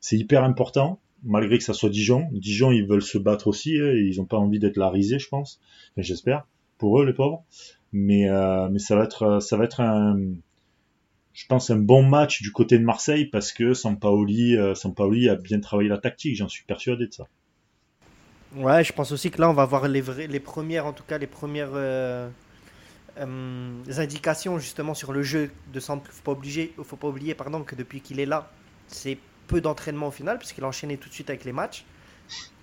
c'est hyper important, malgré que ça soit Dijon. Dijon, ils veulent se battre aussi, ils n'ont pas envie d'être la risée, je pense. J'espère, pour eux, les pauvres. Mais, euh, mais ça va être, ça va être un, je pense, un bon match du côté de Marseille parce que Sampaoli, euh, Sampaoli a bien travaillé la tactique, j'en suis persuadé de ça. Ouais, je pense aussi que là, on va voir les, les premières, en tout cas, les premières euh, indications justement sur le jeu de Sampaoli. Faut pas oublier, faut pas oublier, pardon, que depuis qu'il est là, c'est d'entraînement au final, puisqu'il a enchaîné tout de suite avec les matchs.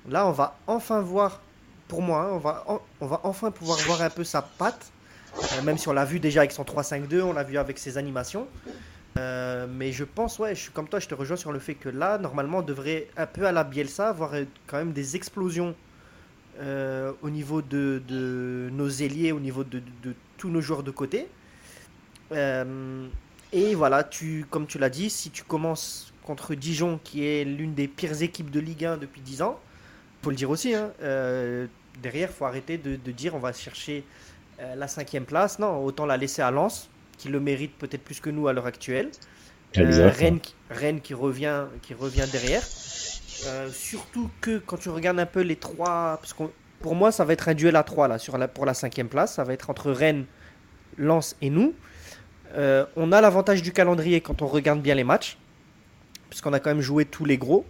Là, on va enfin voir, pour moi, hein, on, va on va enfin pouvoir voir un peu sa patte, euh, même si on l'a vu déjà avec son 3-5-2, on l'a vu avec ses animations. Euh, mais je pense, ouais, je suis comme toi, je te rejoins sur le fait que là, normalement, on devrait un peu à la Bielsa avoir quand même des explosions euh, au niveau de, de, nos ailiers, au niveau de, de, tous nos joueurs de côté. et voilà, tu, comme tu l'as dit, si tu commences contre Dijon, qui est l'une des pires équipes de Ligue 1 depuis 10 ans. faut le dire aussi. Hein, euh, derrière, faut arrêter de, dire on va chercher euh, la cinquième place. Non, autant la laisser à Lens, qui le mérite peut-être plus que nous à l'heure actuelle. Rennes, qui revient, qui revient derrière. surtout que quand tu regardes un peu les trois, parce que pour moi ça va être un duel à trois là sur la, pour la cinquième place, ça va être entre Rennes, Lens et nous. on a l'avantage du calendrier quand on regarde bien les matchs, puisqu'on a quand même joué tous les gros.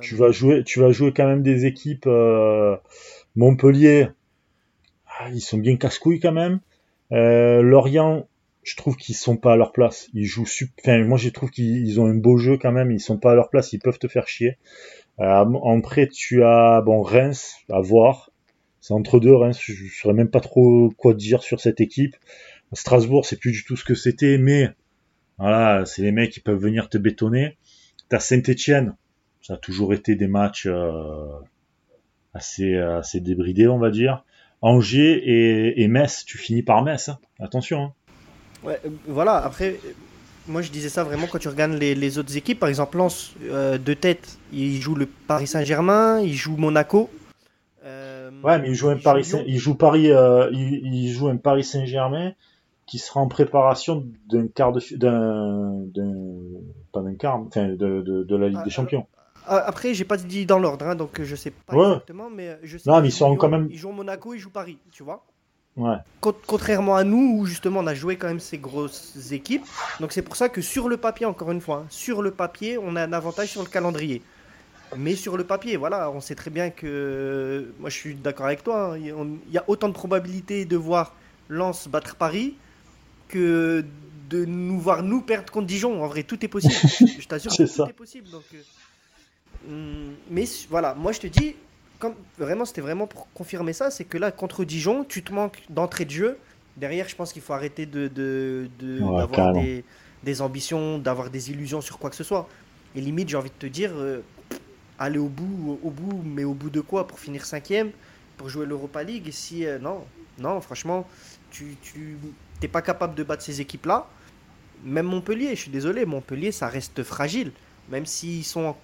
Tu, vas jouer, tu vas jouer quand même des équipes Montpellier, ah, ils sont bien casse-couilles quand même. Euh, Lorient, je trouve qu'ils sont pas à leur place. Ils jouent enfin, moi je trouve qu'ils ont un beau jeu quand même. Ils sont pas à leur place. Ils peuvent te faire chier. Euh, en prêt, tu as bon Reims à voir. C'est entre deux Reims. Je, ne saurais même pas trop quoi dire sur cette équipe. Strasbourg, c'est plus du tout ce que c'était, mais voilà, c'est les mecs qui peuvent venir te bétonner. T'as Saint-Étienne. Ça a toujours été des matchs euh, assez assez débridés, on va dire. Angers et, Metz, tu finis par Metz. Hein. Attention. Hein. Ouais, euh, voilà, après, moi je disais ça vraiment quand tu regardes les, autres équipes. Par exemple, Lens, euh, de tête, il joue le Paris Saint-Germain, il joue Monaco. Euh, ouais, mais il joue un Paris, il joue Paris, il, joue un Paris Saint-Germain qui sera en préparation d'un quart de, d'un, pas d'un quart, enfin de, la Ligue des ah, Champions. Ah, après, j'ai pas dit dans l'ordre, hein, donc je sais pas exactement, mais je sais. Non, mais ils sont quand même. Ils jouent Monaco, ils jouent Paris, tu vois. Ouais. Contrairement à nous, où justement on a joué quand même ces grosses équipes. Donc c'est pour ça que sur le papier, encore une fois, hein, sur le papier, on a un avantage sur le calendrier. Mais sur le papier, voilà, on sait très bien que. Moi je suis d'accord avec toi, hein, il y a autant de probabilités de voir Lens battre Paris que de nous voir nous perdre contre Dijon. En vrai, tout est possible. je t'assure que tout est possible. Donc. Euh, Hum, mais voilà, moi je te dis, vraiment c'était vraiment pour confirmer ça, c'est que là contre Dijon, tu te manques d'entrée de jeu. Derrière, je pense qu'il faut arrêter de, de, d'avoir des, des, ambitions, d'avoir des illusions sur quoi que ce soit. Et limite, j'ai envie de te dire, euh, aller au bout, au bout, mais au bout de quoi Pour finir cinquième, pour jouer l'Europa League? Si euh, non, non, franchement, tu, tu t'es pas capable de battre ces équipes-là. Même Montpellier, je suis désolé, Montpellier, ça reste fragile. Même s'ils sont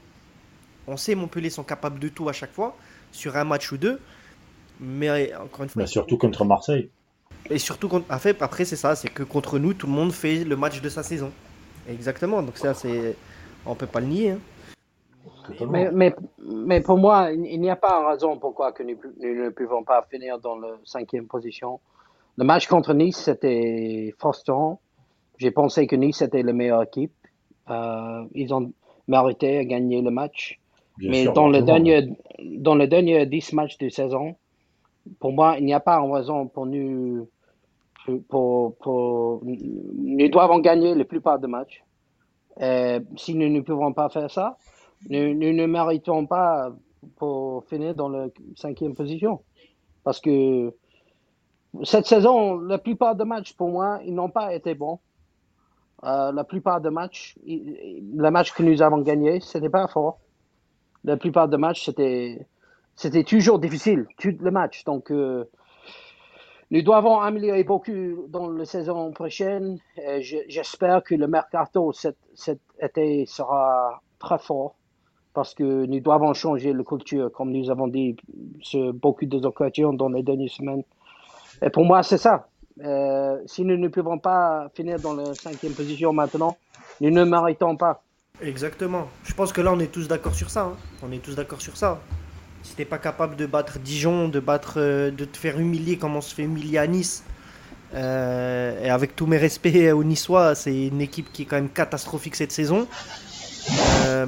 on sait Montpellier sont capables de tout à chaque fois, sur un match ou deux. Mais encore une fois. Mais surtout contre Marseille. Et surtout, contre... après, c'est ça, c'est que contre nous, tout le monde fait le match de sa saison. Exactement, donc ça, c'est. On peut pas le nier. Hein. Mais, mais, pour moi, il n'y a pas de raison pourquoi que nous, ne pouvons pas finir dans la cinquième position. Le match contre Nice, c'était frustrant. J'ai pensé que Nice était la meilleure équipe. Euh, ils ont mérité à gagner le match. Mais dans, le dernier, dans le dernier 10 matchs de saison, pour moi, il n'y a pas de raison pour nous. Pour, pour, nous devons gagner la plupart des matchs. si nous ne pouvons pas faire ça, nous, ne méritons pas pour finir dans la cinquième position. Parce que cette saison, la plupart des matchs, pour moi, ils n'ont pas été bons. Euh, la plupart des matchs, les matchs que nous avons gagnés, ce n'était pas fort la plupart des matchs, c'était, c'était toujours difficile, tout le match. Donc, euh, nous devons améliorer beaucoup dans la saison prochaine. J'espère que le mercato cet, cet, été sera très fort parce que nous devons changer la culture, comme nous avons dit sur beaucoup d'occasions dans les dernières semaines. Et pour moi, c'est ça. Euh, si nous ne pouvons pas finir dans la cinquième position maintenant, nous ne méritons pas. Exactement. Je pense que là, on est tous d'accord sur ça. Hein. On est tous d'accord sur ça. Si t'es pas capable de battre Dijon, de battre, euh, de te faire humilier comme on se fait humilier à Nice, euh, et avec tous mes respects aux Niçois, c'est une équipe qui est quand même catastrophique cette saison. Euh,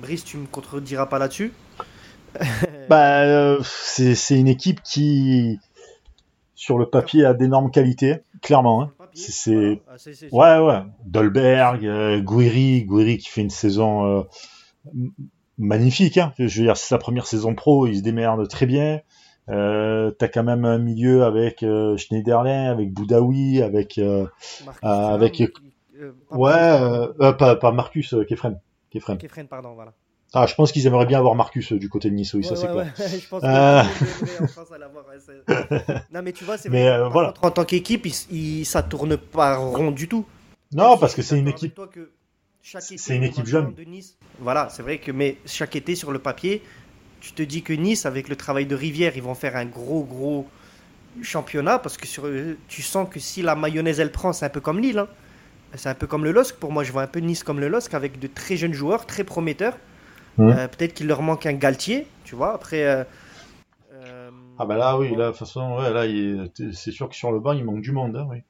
Brice, tu me contrediras pas là-dessus. bah, c'est une équipe qui, sur le papier, a d'énormes qualités, clairement. Hein. C'est ah, ouais ouais. Dolberg, euh, Guiri, qui fait une saison euh, magnifique. Hein. Je veux dire, c'est sa première saison pro, il se démerde très bien. Euh, T'as quand même un milieu avec euh, Schneiderlin, avec Boudaoui, avec avec ouais, pas, pas Marcus Kefren. Kefren. Kefren, pardon, voilà. Ah, je pense qu'ils aimeraient bien avoir Marcus euh, du côté de Nice, oui, ça c'est clair. je pense euh... en France à l'avoir. non, mais tu vois, c'est vrai. Euh, voilà. en tant qu'équipe, il, ça tourne pas rond du tout. Non, parce que c'est une équipe. C'est une équipe jeune. De nice, voilà, c'est vrai que mais chaque été sur le papier, tu te dis que Nice, avec le travail de Rivière, ils vont faire un gros gros championnat parce que sur, tu sens que si la mayonnaise elle prend, c'est un peu comme Lille. Hein. C'est un peu comme le LOSC. Pour moi, je vois un peu Nice comme le LOSC avec de très jeunes joueurs, très prometteurs. Mmh. Peut-être qu'il leur manque un Galtier, tu vois. Après. ah ben là oui, là de toute façon, ouais, là c'est sûr que sur le banc il manque du monde, hein, oui.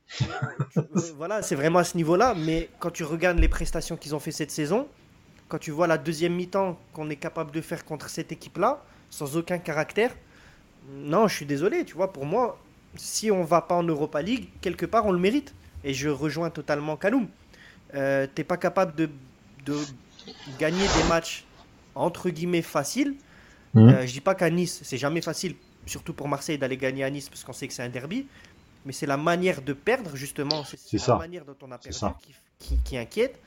voilà, c'est vraiment à ce niveau-là. Mais quand tu regardes les prestations qu'ils ont fait cette saison, quand tu vois la deuxième mi-temps qu'on est capable de faire contre cette équipe-là, sans aucun caractère, non, je suis désolé, tu vois, pour moi, si on va pas en Europa League, quelque part on le mérite. Et je rejoins totalement Kaloum. Euh, T'es pas capable de, gagner des matchs entre guillemets faciles. Mhm. Euh, je dis pas qu'à Nice, c'est jamais facile, surtout pour Marseille, d'aller gagner à Nice parce qu'on sait que c'est un derby. Mais c'est la manière de perdre, justement. C'est la manière dont on a perdu qui, inquiète.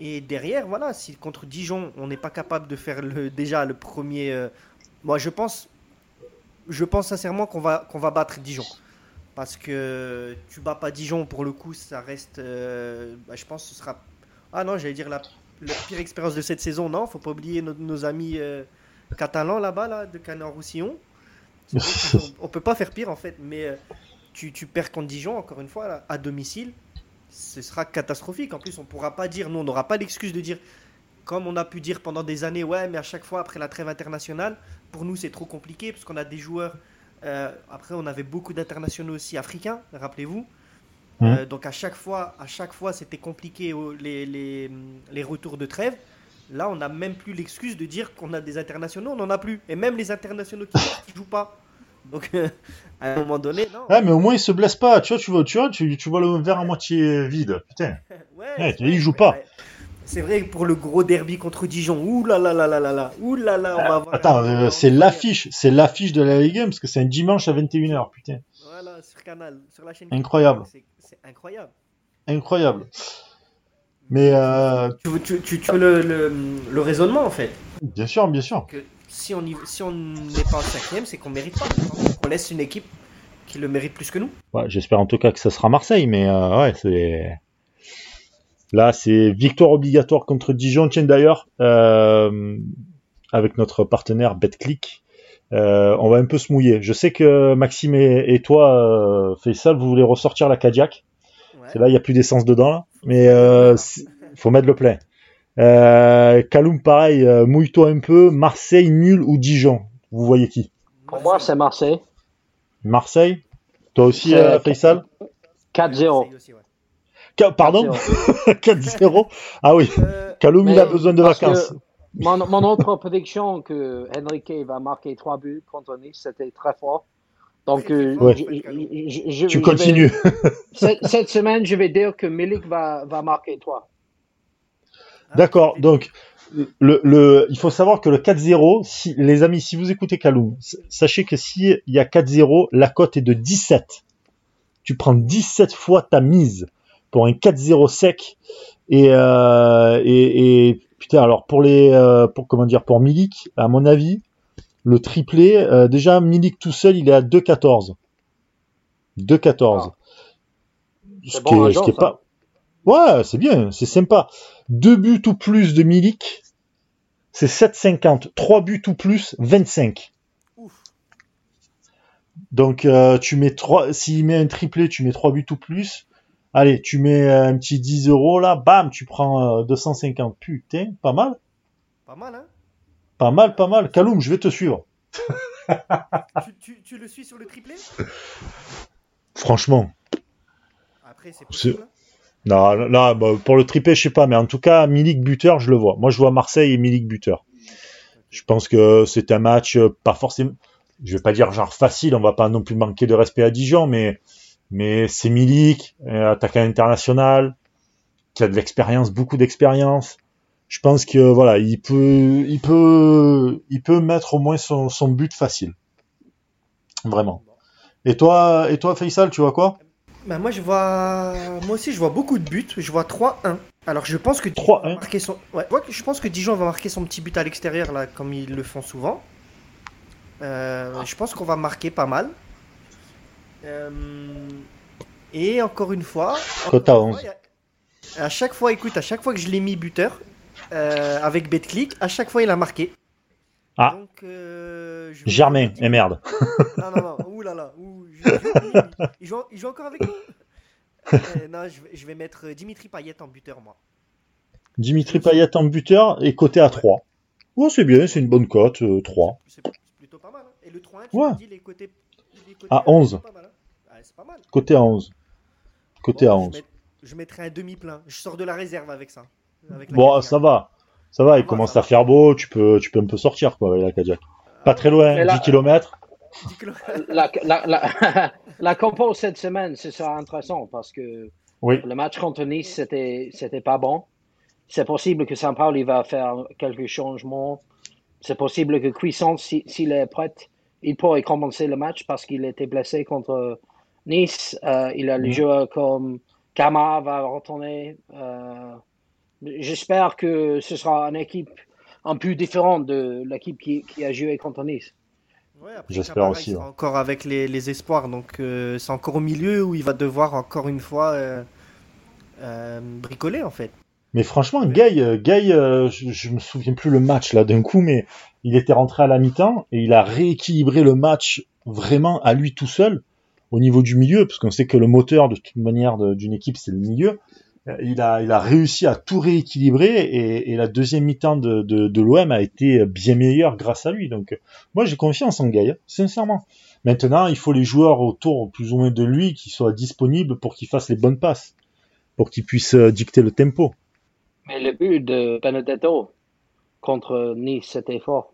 Et derrière, voilà, si contre Dijon, on n'est pas capable de faire le, déjà le premier. Euh, moi, je pense, je pense sincèrement qu'on va, qu'on va battre Dijon. Parce que tu bats pas Dijon, pour le coup, ça reste. Euh, bah, je pense que ce sera. Ah non, j'allais dire la, pire expérience de cette saison. Non, faut pas oublier nos, amis euh, catalans là-bas, là, de Canet-Roussillon. on, peut pas faire pire en fait, mais tu, tu, perds contre Dijon, encore une fois, à domicile ce sera catastrophique. En plus, on pourra pas dire, nous, on n'aura pas l'excuse de dire, comme on a pu dire pendant des années, ouais, mais à chaque fois après la trêve internationale, pour nous, c'est trop compliqué parce qu'on a des joueurs. Euh, après, on avait beaucoup d'internationaux aussi africains, rappelez-vous. Mmh. Euh, donc à chaque fois, à chaque fois, c'était compliqué les, les, les, retours de trêve. Là, on n'a même plus l'excuse de dire qu'on a des internationaux, on n'en a plus. Et même les internationaux qui ne jouent pas. Donc, à un moment donné, non. Ouais, mais au moins, il se blesse pas. Tu vois, tu vois, tu vois, tu, tu vois le verre à moitié vide. Putain. ouais, il joue pas. C'est vrai que pour le gros derby contre Dijon, ouh là là là là là là, ouh là là, on va voir. Attends, euh, c'est l'affiche, c'est l'affiche de la Ligue 1 parce que c'est un dimanche à 21h, putain. Voilà, sur Canal, sur la chaîne. Incroyable. C'est incroyable. Incroyable. Mais euh... tu, tu, tu, tu, veux le, le, le, raisonnement en fait. Bien sûr, bien sûr. Que si on n'est si on pas en cinquième, c'est qu'on mérite pas. On laisse une équipe qui le mérite plus que nous. Ouais, J'espère en tout cas que ça sera Marseille, mais euh, ouais, c'est. Là, c'est victoire obligatoire contre Dijon. Tiens, d'ailleurs, euh, avec notre partenaire BetClick, euh, on va un peu se mouiller. Je sais que Maxime et, toi, Faisal, vous voulez ressortir la Cadillac. C'est là, il n'y a plus d'essence dedans, là. mais il faut mettre le plein. Euh, Kaloum, pareil, euh, mouille-toi un peu. Marseille, nul ou Dijon? Vous voyez qui? Pour moi, c'est Marseille. Marseille? Toi aussi, euh, Faisal? 4-0. Pardon? 4-0 Ah oui, euh, Kaloum, il a besoin de vacances. Mon, mon, autre prédiction que Enrique va marquer 3 buts contre Nice, c'était très fort. Donc, je, tu continues. cette, semaine, je vais dire que Milik va, va marquer 3. D'accord. Donc, le, le, il faut savoir que le 4-0, si, les amis, si vous écoutez Kaloum, sachez que s'il y a 4-0, la cote est de 17. Tu prends 17 fois ta mise pour un 4-0 sec. Et, euh, et, et, putain, alors pour les, euh, pour comment dire, pour Milik, à mon avis, le triplé, euh, déjà Milik tout seul, il est à 2-14. 2-14. Ah. Ce, bon qui est, pas, Ouais, c'est bien, c'est sympa. Deux buts ou plus de Milik, c'est 7,50. Trois buts ou plus, 25. Donc euh, tu mets trois, s'il met un triplé, tu mets trois buts ou plus. Allez, tu mets un petit 10 euros là, bam, tu prends 250. Euh, Putain, pas mal. Pas mal, hein Pas mal, pas mal. Kaloum, je vais te suivre. tu, le suis sur le triplé? Franchement. Après, c'est possible. Hein. Non, là, bah, pour le triplé, je sais pas, mais en tout cas, Milik buteur, je le vois. Moi, je vois Marseille et Milik buteur. Je pense que c'est un match euh, pas forcément, je vais pas dire genre facile, on va pas non plus manquer de respect à Dijon, mais mais c'est Milik, euh, attaquant international, qui a de l'expérience, beaucoup d'expérience. Je pense que voilà, il peut, il peut, il peut mettre au moins son, son but facile. Vraiment. Et toi, et toi, Faisal, tu vois quoi? Bah moi je vois moi aussi je vois beaucoup de buts, je vois 3-1. Alors je pense que 3 marquer son ouais, je pense que Dijon va marquer son petit but à l'extérieur là comme ils le font souvent. Euh, je pense qu'on va marquer pas mal. Euh, et encore une fois, à chaque fois écoute, à chaque fois que je l'ai mis buteur euh, avec BetClick, à chaque fois il a marqué. Ah. Donc, euh, Germain, et merde. non, non, non, ouh là là, ouh, il, joue, il, joue, encore avec nous. non, je vais, mettre Dimitri Payet en buteur, moi. Dimitri Payet en buteur et côté à 3. Ouais, c'est bien, c'est une bonne cote, 3. C'est plutôt pas mal. Hein. Et le 3 tu ouais. dit les côtés, à 11. Hein. Ah, c'est pas mal. Côté à 11. Côté à 11. Je, mettrai un demi-plein. Je sors de la réserve avec ça. bon, ça va. Ça va, il commence à faire beau, tu peux, tu peux un peu sortir quoi, avec la Cadillac. Pas très loin, 10 km. La, la, la, la, compo cette semaine, c'est ça intéressant parce que le match contre Nice, c'était, c'était pas bon. C'est possible que Saint Paul il va faire quelques changements. C'est possible que Cuisson, s'il est prêt, il pourrait commencer le match parce qu'il était blessé contre Nice. Euh, il a le joueur comme Kama va retourner. Euh, j'espère que ce sera une équipe un peu différente de l'équipe qui, a joué contre Nice. J'espère aussi. Encore avec les, espoirs, donc euh, c'est encore au milieu où il va devoir encore une fois bricoler en fait. Mais franchement, Gay, Gay euh, je, me souviens plus le match là d'un coup, mais il était rentré à la mi-temps et il a rééquilibré le match vraiment à lui tout seul au niveau du milieu, parce qu'on sait que le moteur de toute manière d'une équipe c'est le milieu. Euh, il a, il a réussi à tout rééquilibrer et, la deuxième mi-temps de, de, l'OM a été bien meilleure grâce à lui. Donc moi j'ai confiance en hein, sincèrement. Maintenant, il faut les joueurs autour plus ou moins de lui qui soient disponibles pour qu'il fasse les bonnes passes, pour qu'il puisse dicter le tempo. Mais le but de Benedetto contre Nice, c'était fort.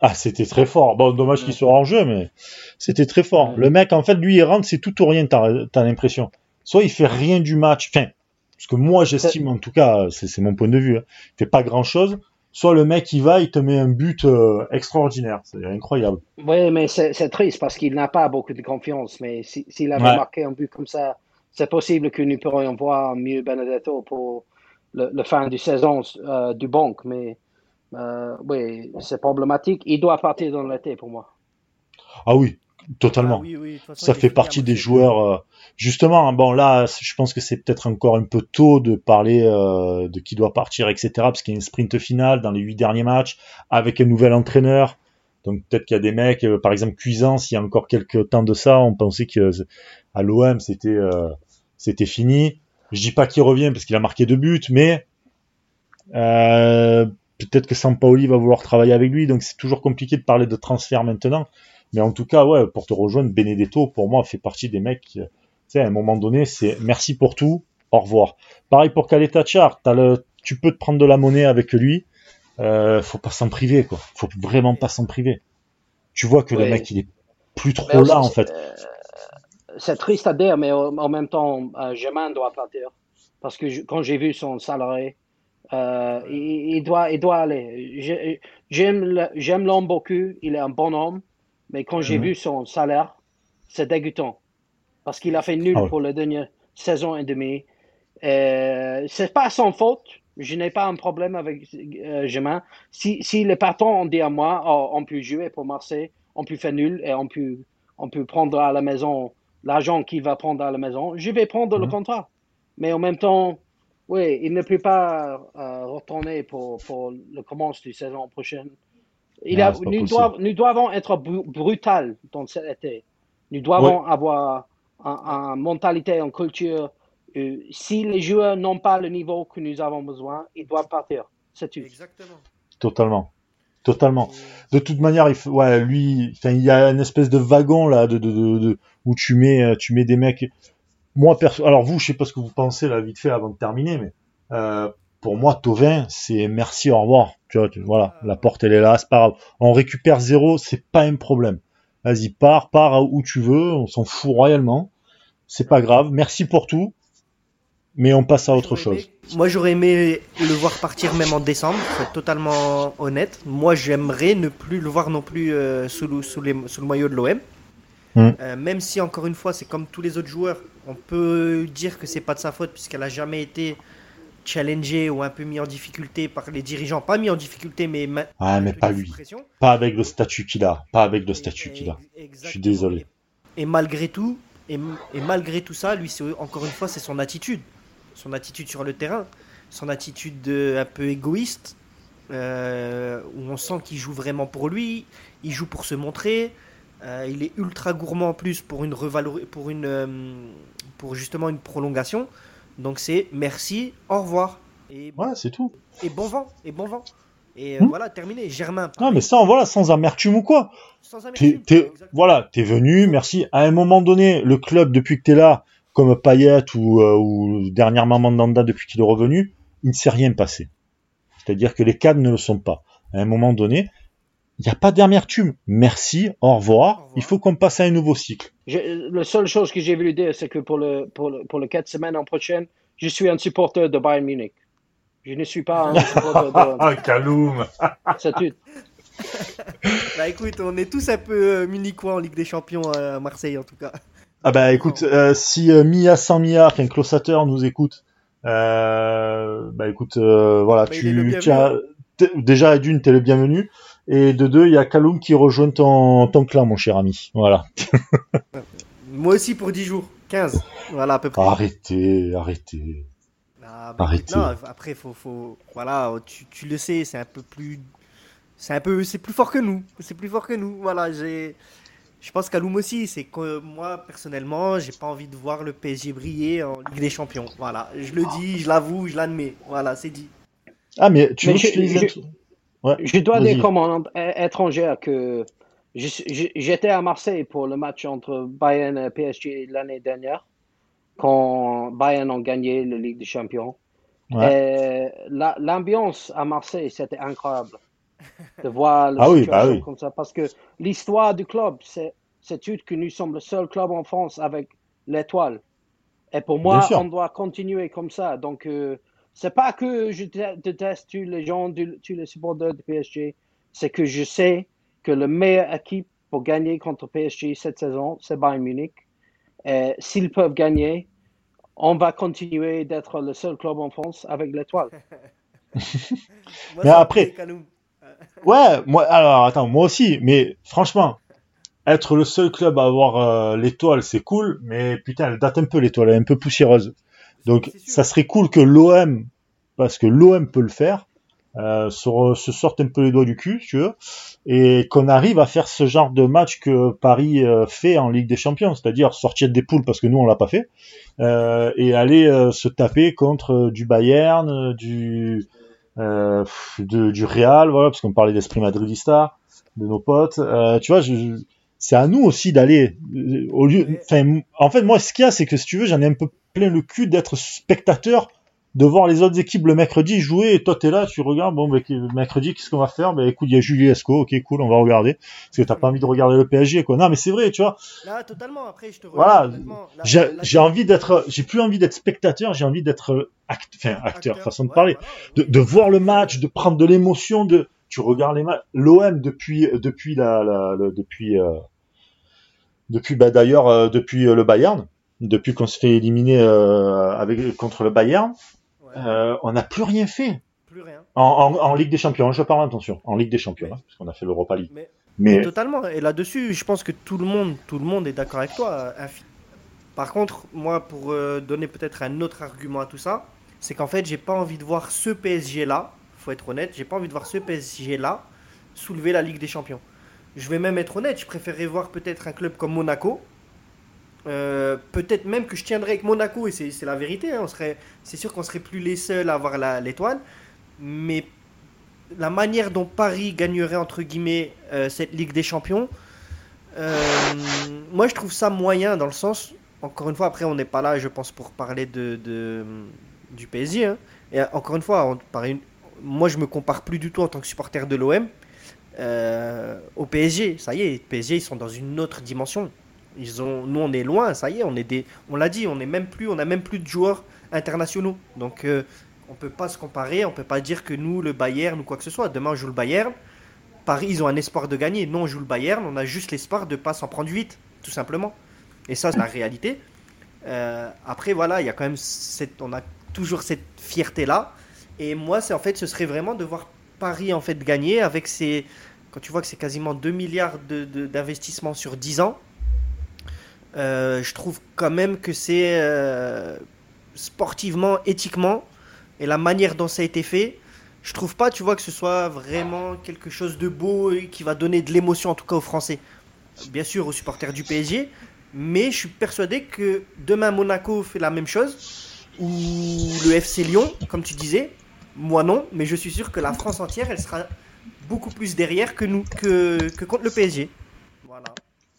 Ah, c'était très fort. Bon, dommage qu'il soit en jeu, mais c'était très fort. Le mec, en fait, lui, il rentre, c'est tout ou rien, t'as as, l'impression. Soit il fait rien du match, enfin, parce que moi, j'estime, en tout cas, c'est mon point de vue, hein, il fait pas grand chose. Soit le mec, il va, il te met un but euh, extraordinaire. C'est incroyable. Oui, mais c'est triste parce qu'il n'a pas beaucoup de confiance. Mais s'il avait marqué un but comme ça, c'est possible que nous pourrions voir mieux Benedetto pour le, fin du saison euh, du banque, mais euh, oui, c'est problématique. Il doit partir dans l'été pour moi. Ah oui, totalement. Ah ça fait partie des joueurs. Euh, justement, hein, bon là, je pense que c'est peut-être encore un peu tôt de parler de qui doit partir, etc. Parce qu'il y a une sprint finale dans les huit derniers matchs avec un nouvel entraîneur. Donc peut-être qu'il y a des mecs, par exemple Cuisance, il y a encore quelques temps de ça, on pensait que à l'OM c'était c'était fini. Je dis pas qu'il revient parce qu'il a marqué deux buts, mais euh, peut-être que Sampaoli va vouloir travailler avec lui, donc c'est toujours compliqué de parler de transfert maintenant. Mais en tout cas, ouais, pour te rejoindre, Benedetto, pour moi, fait partie des mecs, tu sais, à un moment donné, c'est merci pour tout, au revoir. Pareil pour Kaleta Char, le, tu peux te prendre de la monnaie avec lui, euh, faut pas s'en priver, quoi. Faut vraiment pas s'en priver. Tu vois que le mec, il est plus trop là, en fait. Euh, c'est triste à dire, mais en même temps, euh, Germain doit partir. Parce que quand j'ai vu son salarié, euh, il, doit, il doit aller. J'aime l'homme beaucoup, il est un bon homme, mais quand j'ai mhm. vu son salaire, c'est dégoûtant. Parce qu'il a fait nul ah pour la dernière saison et demie. Euh, c'est pas son faute. Je n'ai pas un problème avec euh, Germain. Si, si les patrons ont dit à moi, oh, on peut jouer pour Marseille, on peut faire nul et on peut, on peut prendre à la maison l'argent qu'il va prendre à la maison, je vais prendre le mhm. contrat. Mais en même temps, oui, il ne peut pas euh, retourner pour, pour le commence de saison prochaine. Il a, nous, doivent, nous, devons être brutal dans cet été. Nous devons avoir une mentalité, une culture. Euh, si les joueurs n'ont pas le niveau que nous avons besoin, ils doivent partir. C'est tout. Exactement. Totalement. Totalement. De toute manière, il ouais, lui, il y a une espèce de wagon là, de, de, de, où tu mets, euh, tu mets des mecs. Moi, perso, alors vous, je sais pas ce que vous pensez là, vite fait, avant de terminer, mais euh, pour moi, Tovin, c'est merci, au revoir. Tu vois, voilà, la porte elle est là, c'est pas grave. On récupère zéro, c'est pas un problème. Vas-y, pars, pars où tu veux, on s'en fout royalement. C'est pas grave. Merci pour tout mais on passe à autre chose. moi, j'aurais aimé le voir partir même en décembre, être totalement honnête. Moi, j'aimerais ne plus le voir non plus euh, sous, le, sous, les, sous, le maillot de l'OM. Hmm. Euh, même si, encore une fois, c'est comme tous les autres joueurs, on peut dire que c'est pas de sa faute puisqu'elle a jamais été challengée ou un peu mis en difficulté par les dirigeants. Pas mis en difficulté, mais. Ah, mais pas lui. Pas avec le statut qu'il a. Pas avec le statut qu'il a. Je suis désolé. Et, malgré tout, et, et malgré tout ça, lui, encore une fois, c'est son attitude son attitude sur le terrain, son attitude un peu égoïste, euh, où on sent qu'il joue vraiment pour lui, il joue pour se montrer. il est ultra gourmand en plus pour une pour une pour justement une prolongation. Donc c'est merci, au revoir. Et, ouais, c'est tout. Et bon vent, et bon vent. Et hmm. voilà, terminé. Germain. Non, mais sans, voilà, sans amertume ou quoi. Sans amertume. voilà, t'es venu, merci. À un moment donné, le club, depuis que t'es là, comme Payet ou, euh, ou dernièrement Mandanda depuis qu'il est revenu, il ne s'est rien passé. C'est-à-dire que les cadres ne le sont pas. À un moment donné, il n'y a pas d'amertume. Merci, au revoir. Il faut qu'on passe à un nouveau cycle. la seule chose que j'ai voulu dire, c'est que pour le, pour le, pour le 4 semaines en prochaine, je suis un supporter de Bayern Munich. Je ne suis pas un supporter de. Ah, Kaloum C'est tout. bah écoute, on est tous un peu euh, munichois en Ligue des Champions à Marseille en tout cas. Ah bah écoute, euh, si euh, Mia sans Mia, qu'un closateur nous écoute, euh, bah écoute, euh, voilà, bah, tu, tu as, déjà d'une, t'es le bienvenu. Et de deux, il y a Kaloum qui rejoint ton, ton clan, mon cher ami. Voilà. Moi aussi pour 10 jours. 15. Voilà, à peu près. Arrêtez, arrêtez. Ah, bah, arrêtez. Non, après, faut, faut, voilà, tu, tu le sais, c'est un peu plus. C'est un peu. C'est plus fort que nous. C'est plus fort que nous. Voilà, j'ai. Je pense qu'Aloum aussi, c'est que moi, personnellement, j'ai pas envie de voir le PSG briller en Ligue des Champions. Voilà, je le dis, je l'avoue, je l'admets. Voilà, c'est dit. Ah, mais tu veux je, je, je dois dire comme un étranger que j'étais à Marseille pour le match entre Bayern et PSG l'année dernière, quand Bayern a gagné la Ligue des Champions. L'ambiance à Marseille, c'était incroyable de voir la ah situation bah comme ça. Parce que l'histoire du club, c'est tout que nous sommes le seul club en France avec l'étoile. Et pour moi, on doit continuer comme ça. Donc, euh, c'est pas que je déteste tous les gens, tous les supporters de PSG, c'est que je sais que le meilleur équipe pour gagner contre PSG cette saison, c'est Bayern Munich. Et s'ils peuvent gagner, on va continuer d'être le seul club en France avec l'étoile. mais après, ouais, moi, alors attends, moi aussi, mais franchement, être le seul club à avoir euh, l'étoile, c'est cool, mais putain, elle date un peu l'étoile, elle est un peu poussiéreuse. Donc ça serait cool que l'OM, parce que l'OM peut le faire, euh, se, se, sorte un peu les doigts du cul, tu veux, et qu'on arrive à faire ce genre de match que Paris euh, fait en Ligue des Champions, c'est-à-dire sortir des poules parce que nous on l'a pas fait, euh, et aller euh, se taper contre du Bayern, du de, du Real, voilà, parce qu'on parlait d'esprit madridista, de nos potes, tu vois, c'est à nous aussi d'aller au lieu, en fait moi ce qu'il y a c'est que si tu veux j'en ai un peu plein le cul d'être spectateur de voir les autres équipes le mercredi jouer et toi t'es là tu regardes bon ben, mercredi qu'est-ce qu'on va faire? Ben écoute il y a Julie Esco ok cool on va regarder. Parce que t'as pas envie de regarder le PSG quoi. Non mais c'est vrai tu vois. Là totalement après je te voilà. j'ai envie d'être j'ai plus envie d'être spectateur j'ai envie d'être act... enfin, acteur, façon de parler. de, de, voir le match de prendre de l'émotion de tu regardes les matchs l'OM depuis depuis la, la, depuis euh, depuis bah d'ailleurs euh, depuis euh, le Bayern depuis qu'on se fait éliminer avec contre le Bayern on n'a plus rien fait. Plus rien. En, Ligue des Champions, je parle attention, en Ligue des Champions, hein, parce qu'on a fait l'Europa League. Mais, totalement. Et là-dessus, je pense que tout le monde, tout le monde est d'accord avec toi. Par contre, moi, pour donner peut-être un autre argument à tout ça, c'est qu'en fait, j'ai pas envie de voir ce PSG là. Être honnête, j'ai pas envie de voir ce PSG là soulever la Ligue des Champions. Je vais même être honnête, je préférerais voir peut-être un club comme Monaco euh, peut-être même que je tiendrais avec Monaco, et c'est la vérité, hein, c'est sûr qu'on serait plus les seuls à avoir l'étoile, mais la manière dont Paris gagnerait, entre guillemets, euh, cette Ligue des Champions, euh, moi je trouve ça moyen dans le sens, encore une fois, après on n'est pas là, je pense, pour parler de, du PSG, hein. et encore une fois, moi je me compare plus du tout en tant que supporter de l'OM au PSG, ça y est, PSG ils sont dans une autre dimension ils ont, nous, on est loin, ça y est, on est des, on l'a dit, on est même plus, on a même plus de joueurs internationaux. Donc, euh, on peut pas se comparer, on peut pas dire que nous, le Bayern ou quoi que ce soit. Demain, on joue le Bayern. Paris, ils ont un espoir de gagner. Nous, on joue le Bayern, on a juste l'espoir de pas s'en prendre 8, tout simplement. Et ça, c'est la réalité. Euh, après, voilà, il y a quand même on a toujours cette fierté là. Et moi, c'est en fait, ce serait vraiment de voir Paris en fait gagner avec ces, quand tu vois que c'est quasiment 2 milliards d'investissements sur 10 ans euh, je trouve quand même que c'est euh, sportivement, éthiquement, et la manière dont ça a été fait, je trouve pas, tu vois, que ce soit vraiment quelque chose de beau et qui va donner de l'émotion, en tout cas aux Français. bien sûr aux supporters du PSG, mais je suis persuadé que demain Monaco fait la même chose, ou le FC Lyon, comme tu disais. Moi non, mais je suis sûr que la France entière, elle sera beaucoup plus derrière que nous, que, que contre le PSG. Voilà.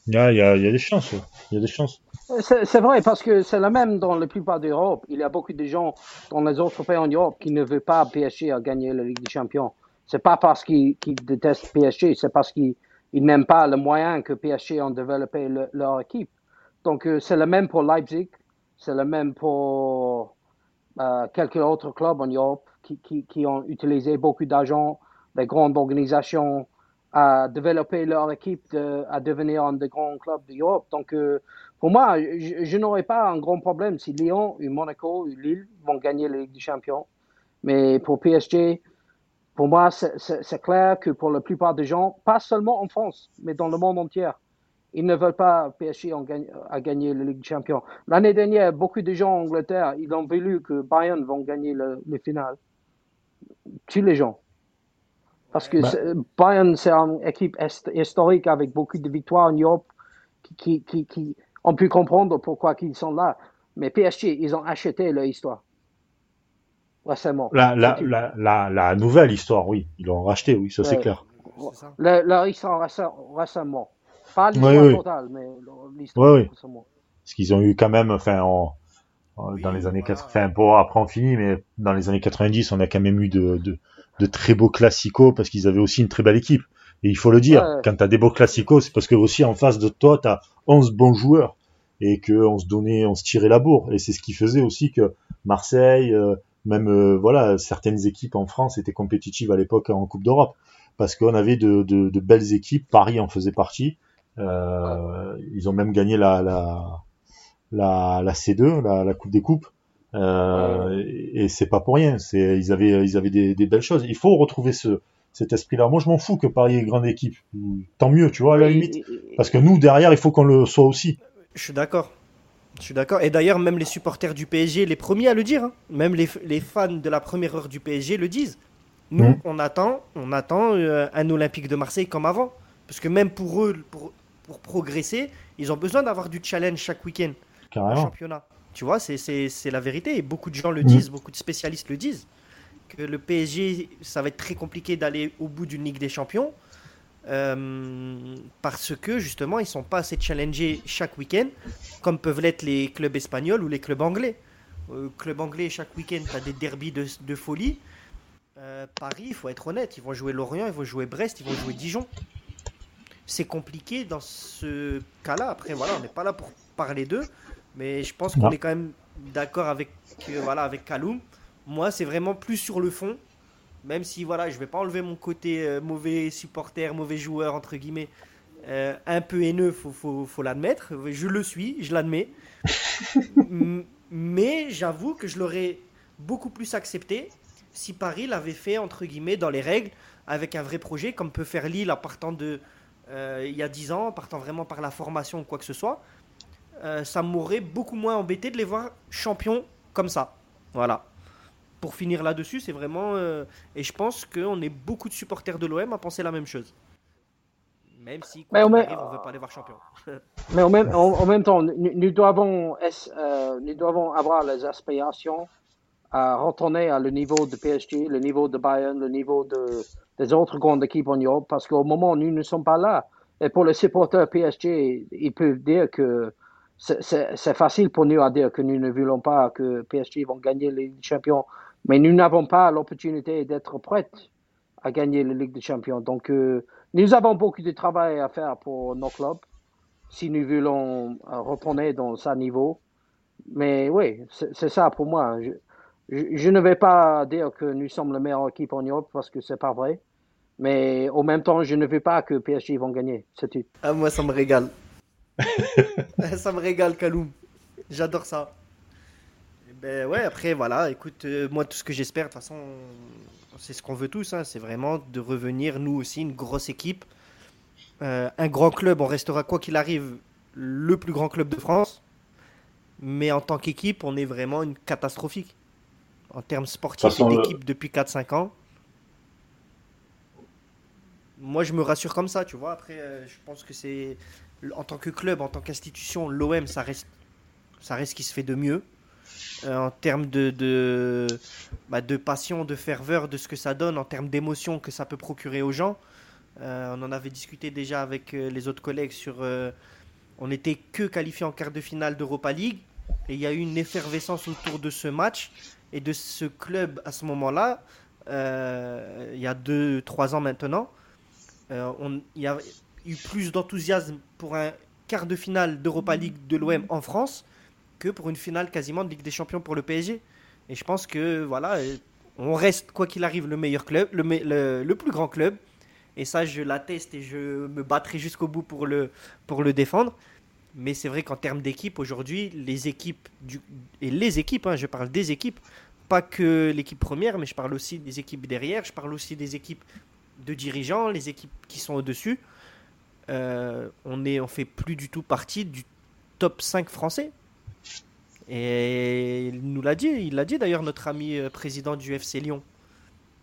Il y a, il y a, il y a des chances. Il y a des chances. C'est vrai, parce que c'est le même dans la plupart d'Europe. Il y a beaucoup de gens dans les autres pays en Europe qui ne veulent pas PSG à gagner la Ligue des Champions. C'est pas parce qu'ils détestent PSG, c'est parce qu'ils n'aiment pas le moyen que PSG ont développé leur équipe. Donc, euh, c'est le même pour Leipzig, c'est le même pour euh, quelques autres clubs en Europe qui, qui, qui ont utilisé beaucoup d'argent, des grandes organisations à développer leur équipe à devenir un des grands clubs d'Europe. Donc, euh, pour moi, je, n'aurais pas un grand problème si Lyon, ou Monaco, ou Lille vont gagner la Ligue des Champions. Mais pour PSG, pour moi, c'est clair que pour la plupart des gens, pas seulement en France, mais dans le monde entier, ils ne veulent pas PSG en à gagner la Ligue des Champions. L'année dernière, beaucoup de gens en Angleterre, ils ont voulu que Bayern vont gagner le, le final. Tous les gens. Parce que bah. Bayern, c'est une équipe historique avec beaucoup de victoires en Europe qui, qui, qui, ont pu comprendre pourquoi ils sont là. Mais PSG, ils ont acheté leur histoire. Récemment. La, la, la, la, nouvelle histoire, oui. Ils l'ont racheté, oui, ça c'est clair. leur histoire récemment. Pas l'histoire totale, mais l'histoire récemment. Parce qu'ils ont eu quand même, enfin, dans les années 80, bon, après on finit, mais dans les années 90, on a quand même eu de, de de très beaux classicos parce qu'ils avaient aussi une très belle équipe. Et il faut le dire, quand tu as des beaux classicos, c'est parce que aussi en face de toi, tu as 11 bons joueurs et qu'on se donnait, on se tirait la bourre. Et c'est ce qui faisait aussi que Marseille, euh, même euh, voilà, certaines équipes en France étaient compétitives à l'époque en Coupe d'Europe parce qu'on avait de, de, belles équipes. Paris en faisait partie. Euh, ils ont même gagné la, la, la, la C2, la, la Coupe des Coupes. Euh, et c'est pas pour rien. C'est ils avaient ils avaient des, des, belles choses. Il faut retrouver ce cet esprit-là. Moi, je m'en fous que Paris ait grande équipe. Tant mieux, tu vois, à la limite. Parce que nous, derrière, il faut qu'on le soit aussi. Je suis d'accord. Je suis d'accord. Et d'ailleurs, même les supporters du PSG, les premiers à le dire, hein. même les, les, fans de la première heure du PSG le disent. Nous, mmh. on attend, on attend euh, un Olympique de Marseille comme avant. Parce que même pour eux, pour, pour progresser, ils ont besoin d'avoir du challenge chaque week-end. Carrément. championnat. Tu vois, c'est la vérité. Et beaucoup de gens le disent, beaucoup de spécialistes le disent. Que le PSG, ça va être très compliqué d'aller au bout d'une Ligue des Champions. Euh, parce que justement, ils ne sont pas assez challengés chaque week-end, comme peuvent l'être les clubs espagnols ou les clubs anglais. Euh, club anglais, chaque week-end, tu as des derbies de, de folie. Euh, Paris, il faut être honnête, ils vont jouer Lorient, ils vont jouer Brest, ils vont jouer Dijon. C'est compliqué dans ce cas-là. Après, voilà, on n'est pas là pour parler d'eux. Mais je pense qu'on est quand même d'accord avec, euh, voilà, avec Kaloum. Moi, c'est vraiment plus sur le fond. Même si voilà, je vais pas enlever mon côté euh, mauvais supporter, mauvais joueur, entre guillemets, euh, un peu haineux, faut, faut, faut l'admettre. Je le suis, je l'admets. Mais j'avoue que je l'aurais beaucoup plus accepté si Paris l'avait fait, entre guillemets, dans les règles, avec un vrai projet, comme peut faire Lille en partant de, il y a 10 ans, en partant vraiment par la formation ou quoi que ce soit. Euh, ça m'aurait beaucoup moins embêté de les voir champions comme ça. Voilà. Pour finir là-dessus, c'est vraiment. Euh, et je pense qu'on est beaucoup de supporters de l'OM à penser la même chose. Même si on ne veut pas les voir champions. Mais en même, en, même temps, nous, devons, euh, nous devons avoir les aspirations à retourner à le niveau de PSG, le niveau de Bayern, le niveau de, des autres grandes équipes en Europe, parce qu'au moment nous ne sommes pas là, et pour les supporters PSG, ils peuvent dire que c'est facile pour nous à dire que nous ne voulons pas que PSG vont gagner les champions, mais nous n'avons pas l'opportunité d'être prêts à gagner la Ligue des Champions. Donc, euh, nous avons beaucoup de travail à faire pour nos clubs si nous voulons euh, retourner dans ce niveau. Mais oui, c'est ça pour moi. Je, ne vais pas dire que nous sommes la meilleure équipe en Europe parce que c'est pas vrai. Mais en même temps, je ne veux pas que PSG vont gagner. C'est tout. Ah, moi, ça me régale. ça me régale, Kaloum. J'adore ça. ben ouais, après, voilà, écoute, euh, moi, tout ce que j'espère, de toute façon, c'est ce qu'on veut tous, hein, c'est vraiment de revenir, nous aussi, une grosse équipe. Euh, un grand club, on restera, quoi qu'il arrive, le plus grand club de France. Mais en tant qu'équipe, on est vraiment une catastrophique. En termes sportifs et d'équipe depuis 4-5 ans. Moi, je me rassure comme ça, tu vois. Après, euh, je pense que c'est en tant que club, en tant qu'institution, l'OM, ça reste, ça reste ce qui se fait de mieux. Euh, en termes de, de, bah, de, passion, de ferveur, de ce que ça donne, en termes d'émotion que ça peut procurer aux gens. Euh, on en avait discuté déjà avec les autres collègues sur. on n'était que qualifié en quart de finale d'Europa League. Et il y a eu une effervescence autour de ce match et de ce club à ce moment-là, il y a 2-3 ans maintenant. On, il y a eu plus d'enthousiasme pour un quart de finale d'Europa League de l'OM en France que pour une finale quasiment de Ligue des Champions pour le PSG. Et je pense que voilà, on reste quoi qu'il arrive le meilleur club, le, plus grand club. Et ça, je l'atteste et je me battrai jusqu'au bout pour le, pour le défendre. Mais c'est vrai qu'en termes d'équipe, aujourd'hui, les équipes, et les équipes, hein, je parle des équipes, pas que l'équipe première, mais je parle aussi des équipes derrière, je parle aussi des équipes de dirigeants, les équipes qui sont au-dessus. Euh, on est, on fait plus du tout partie du top 5 français. Et il nous l'a dit, il l'a dit d'ailleurs notre ami euh, président du FC Lyon.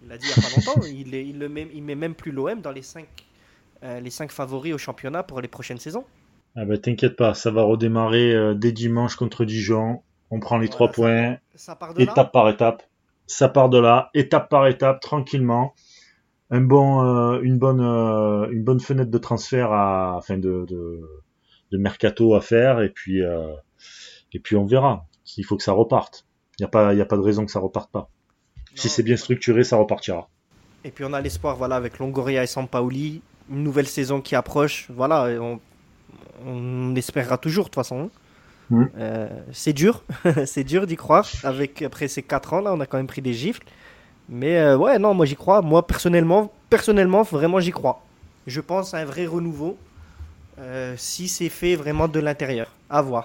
Il l'a dit il n'y a pas longtemps, il, il, le met, il met même plus l'OM dans les 5 euh, les cinq favoris au championnat pour les prochaines saisons. Ah bah t'inquiète pas, ça va redémarrer euh, dès dimanche contre Dijon. On prend les 3 points, étape par étape. Ça part de là, étape par étape, tranquillement. Un bon, une, bonne, une bonne fenêtre de transfert, à, enfin de, de, de mercato à faire, et puis et puis on verra. Il faut que ça reparte. Il n'y a, pas, a pas de raison que ça reparte pas. si c'est bien structuré, ça repartira. Et puis on a l'espoir voilà, avec Longoria et Sampaoli, une nouvelle saison qui approche. Voilà, on, on espérera toujours de toute façon. Euh, c'est dur, c'est dur d'y croire. Avec, après ces 4 ans, là, on a quand même pris des gifles. Mais euh, ouais, non, moi j'y crois. Moi personnellement, personnellement, vraiment j'y crois. Je pense à un vrai renouveau. Euh, si c'est fait vraiment de l'intérieur. À voir.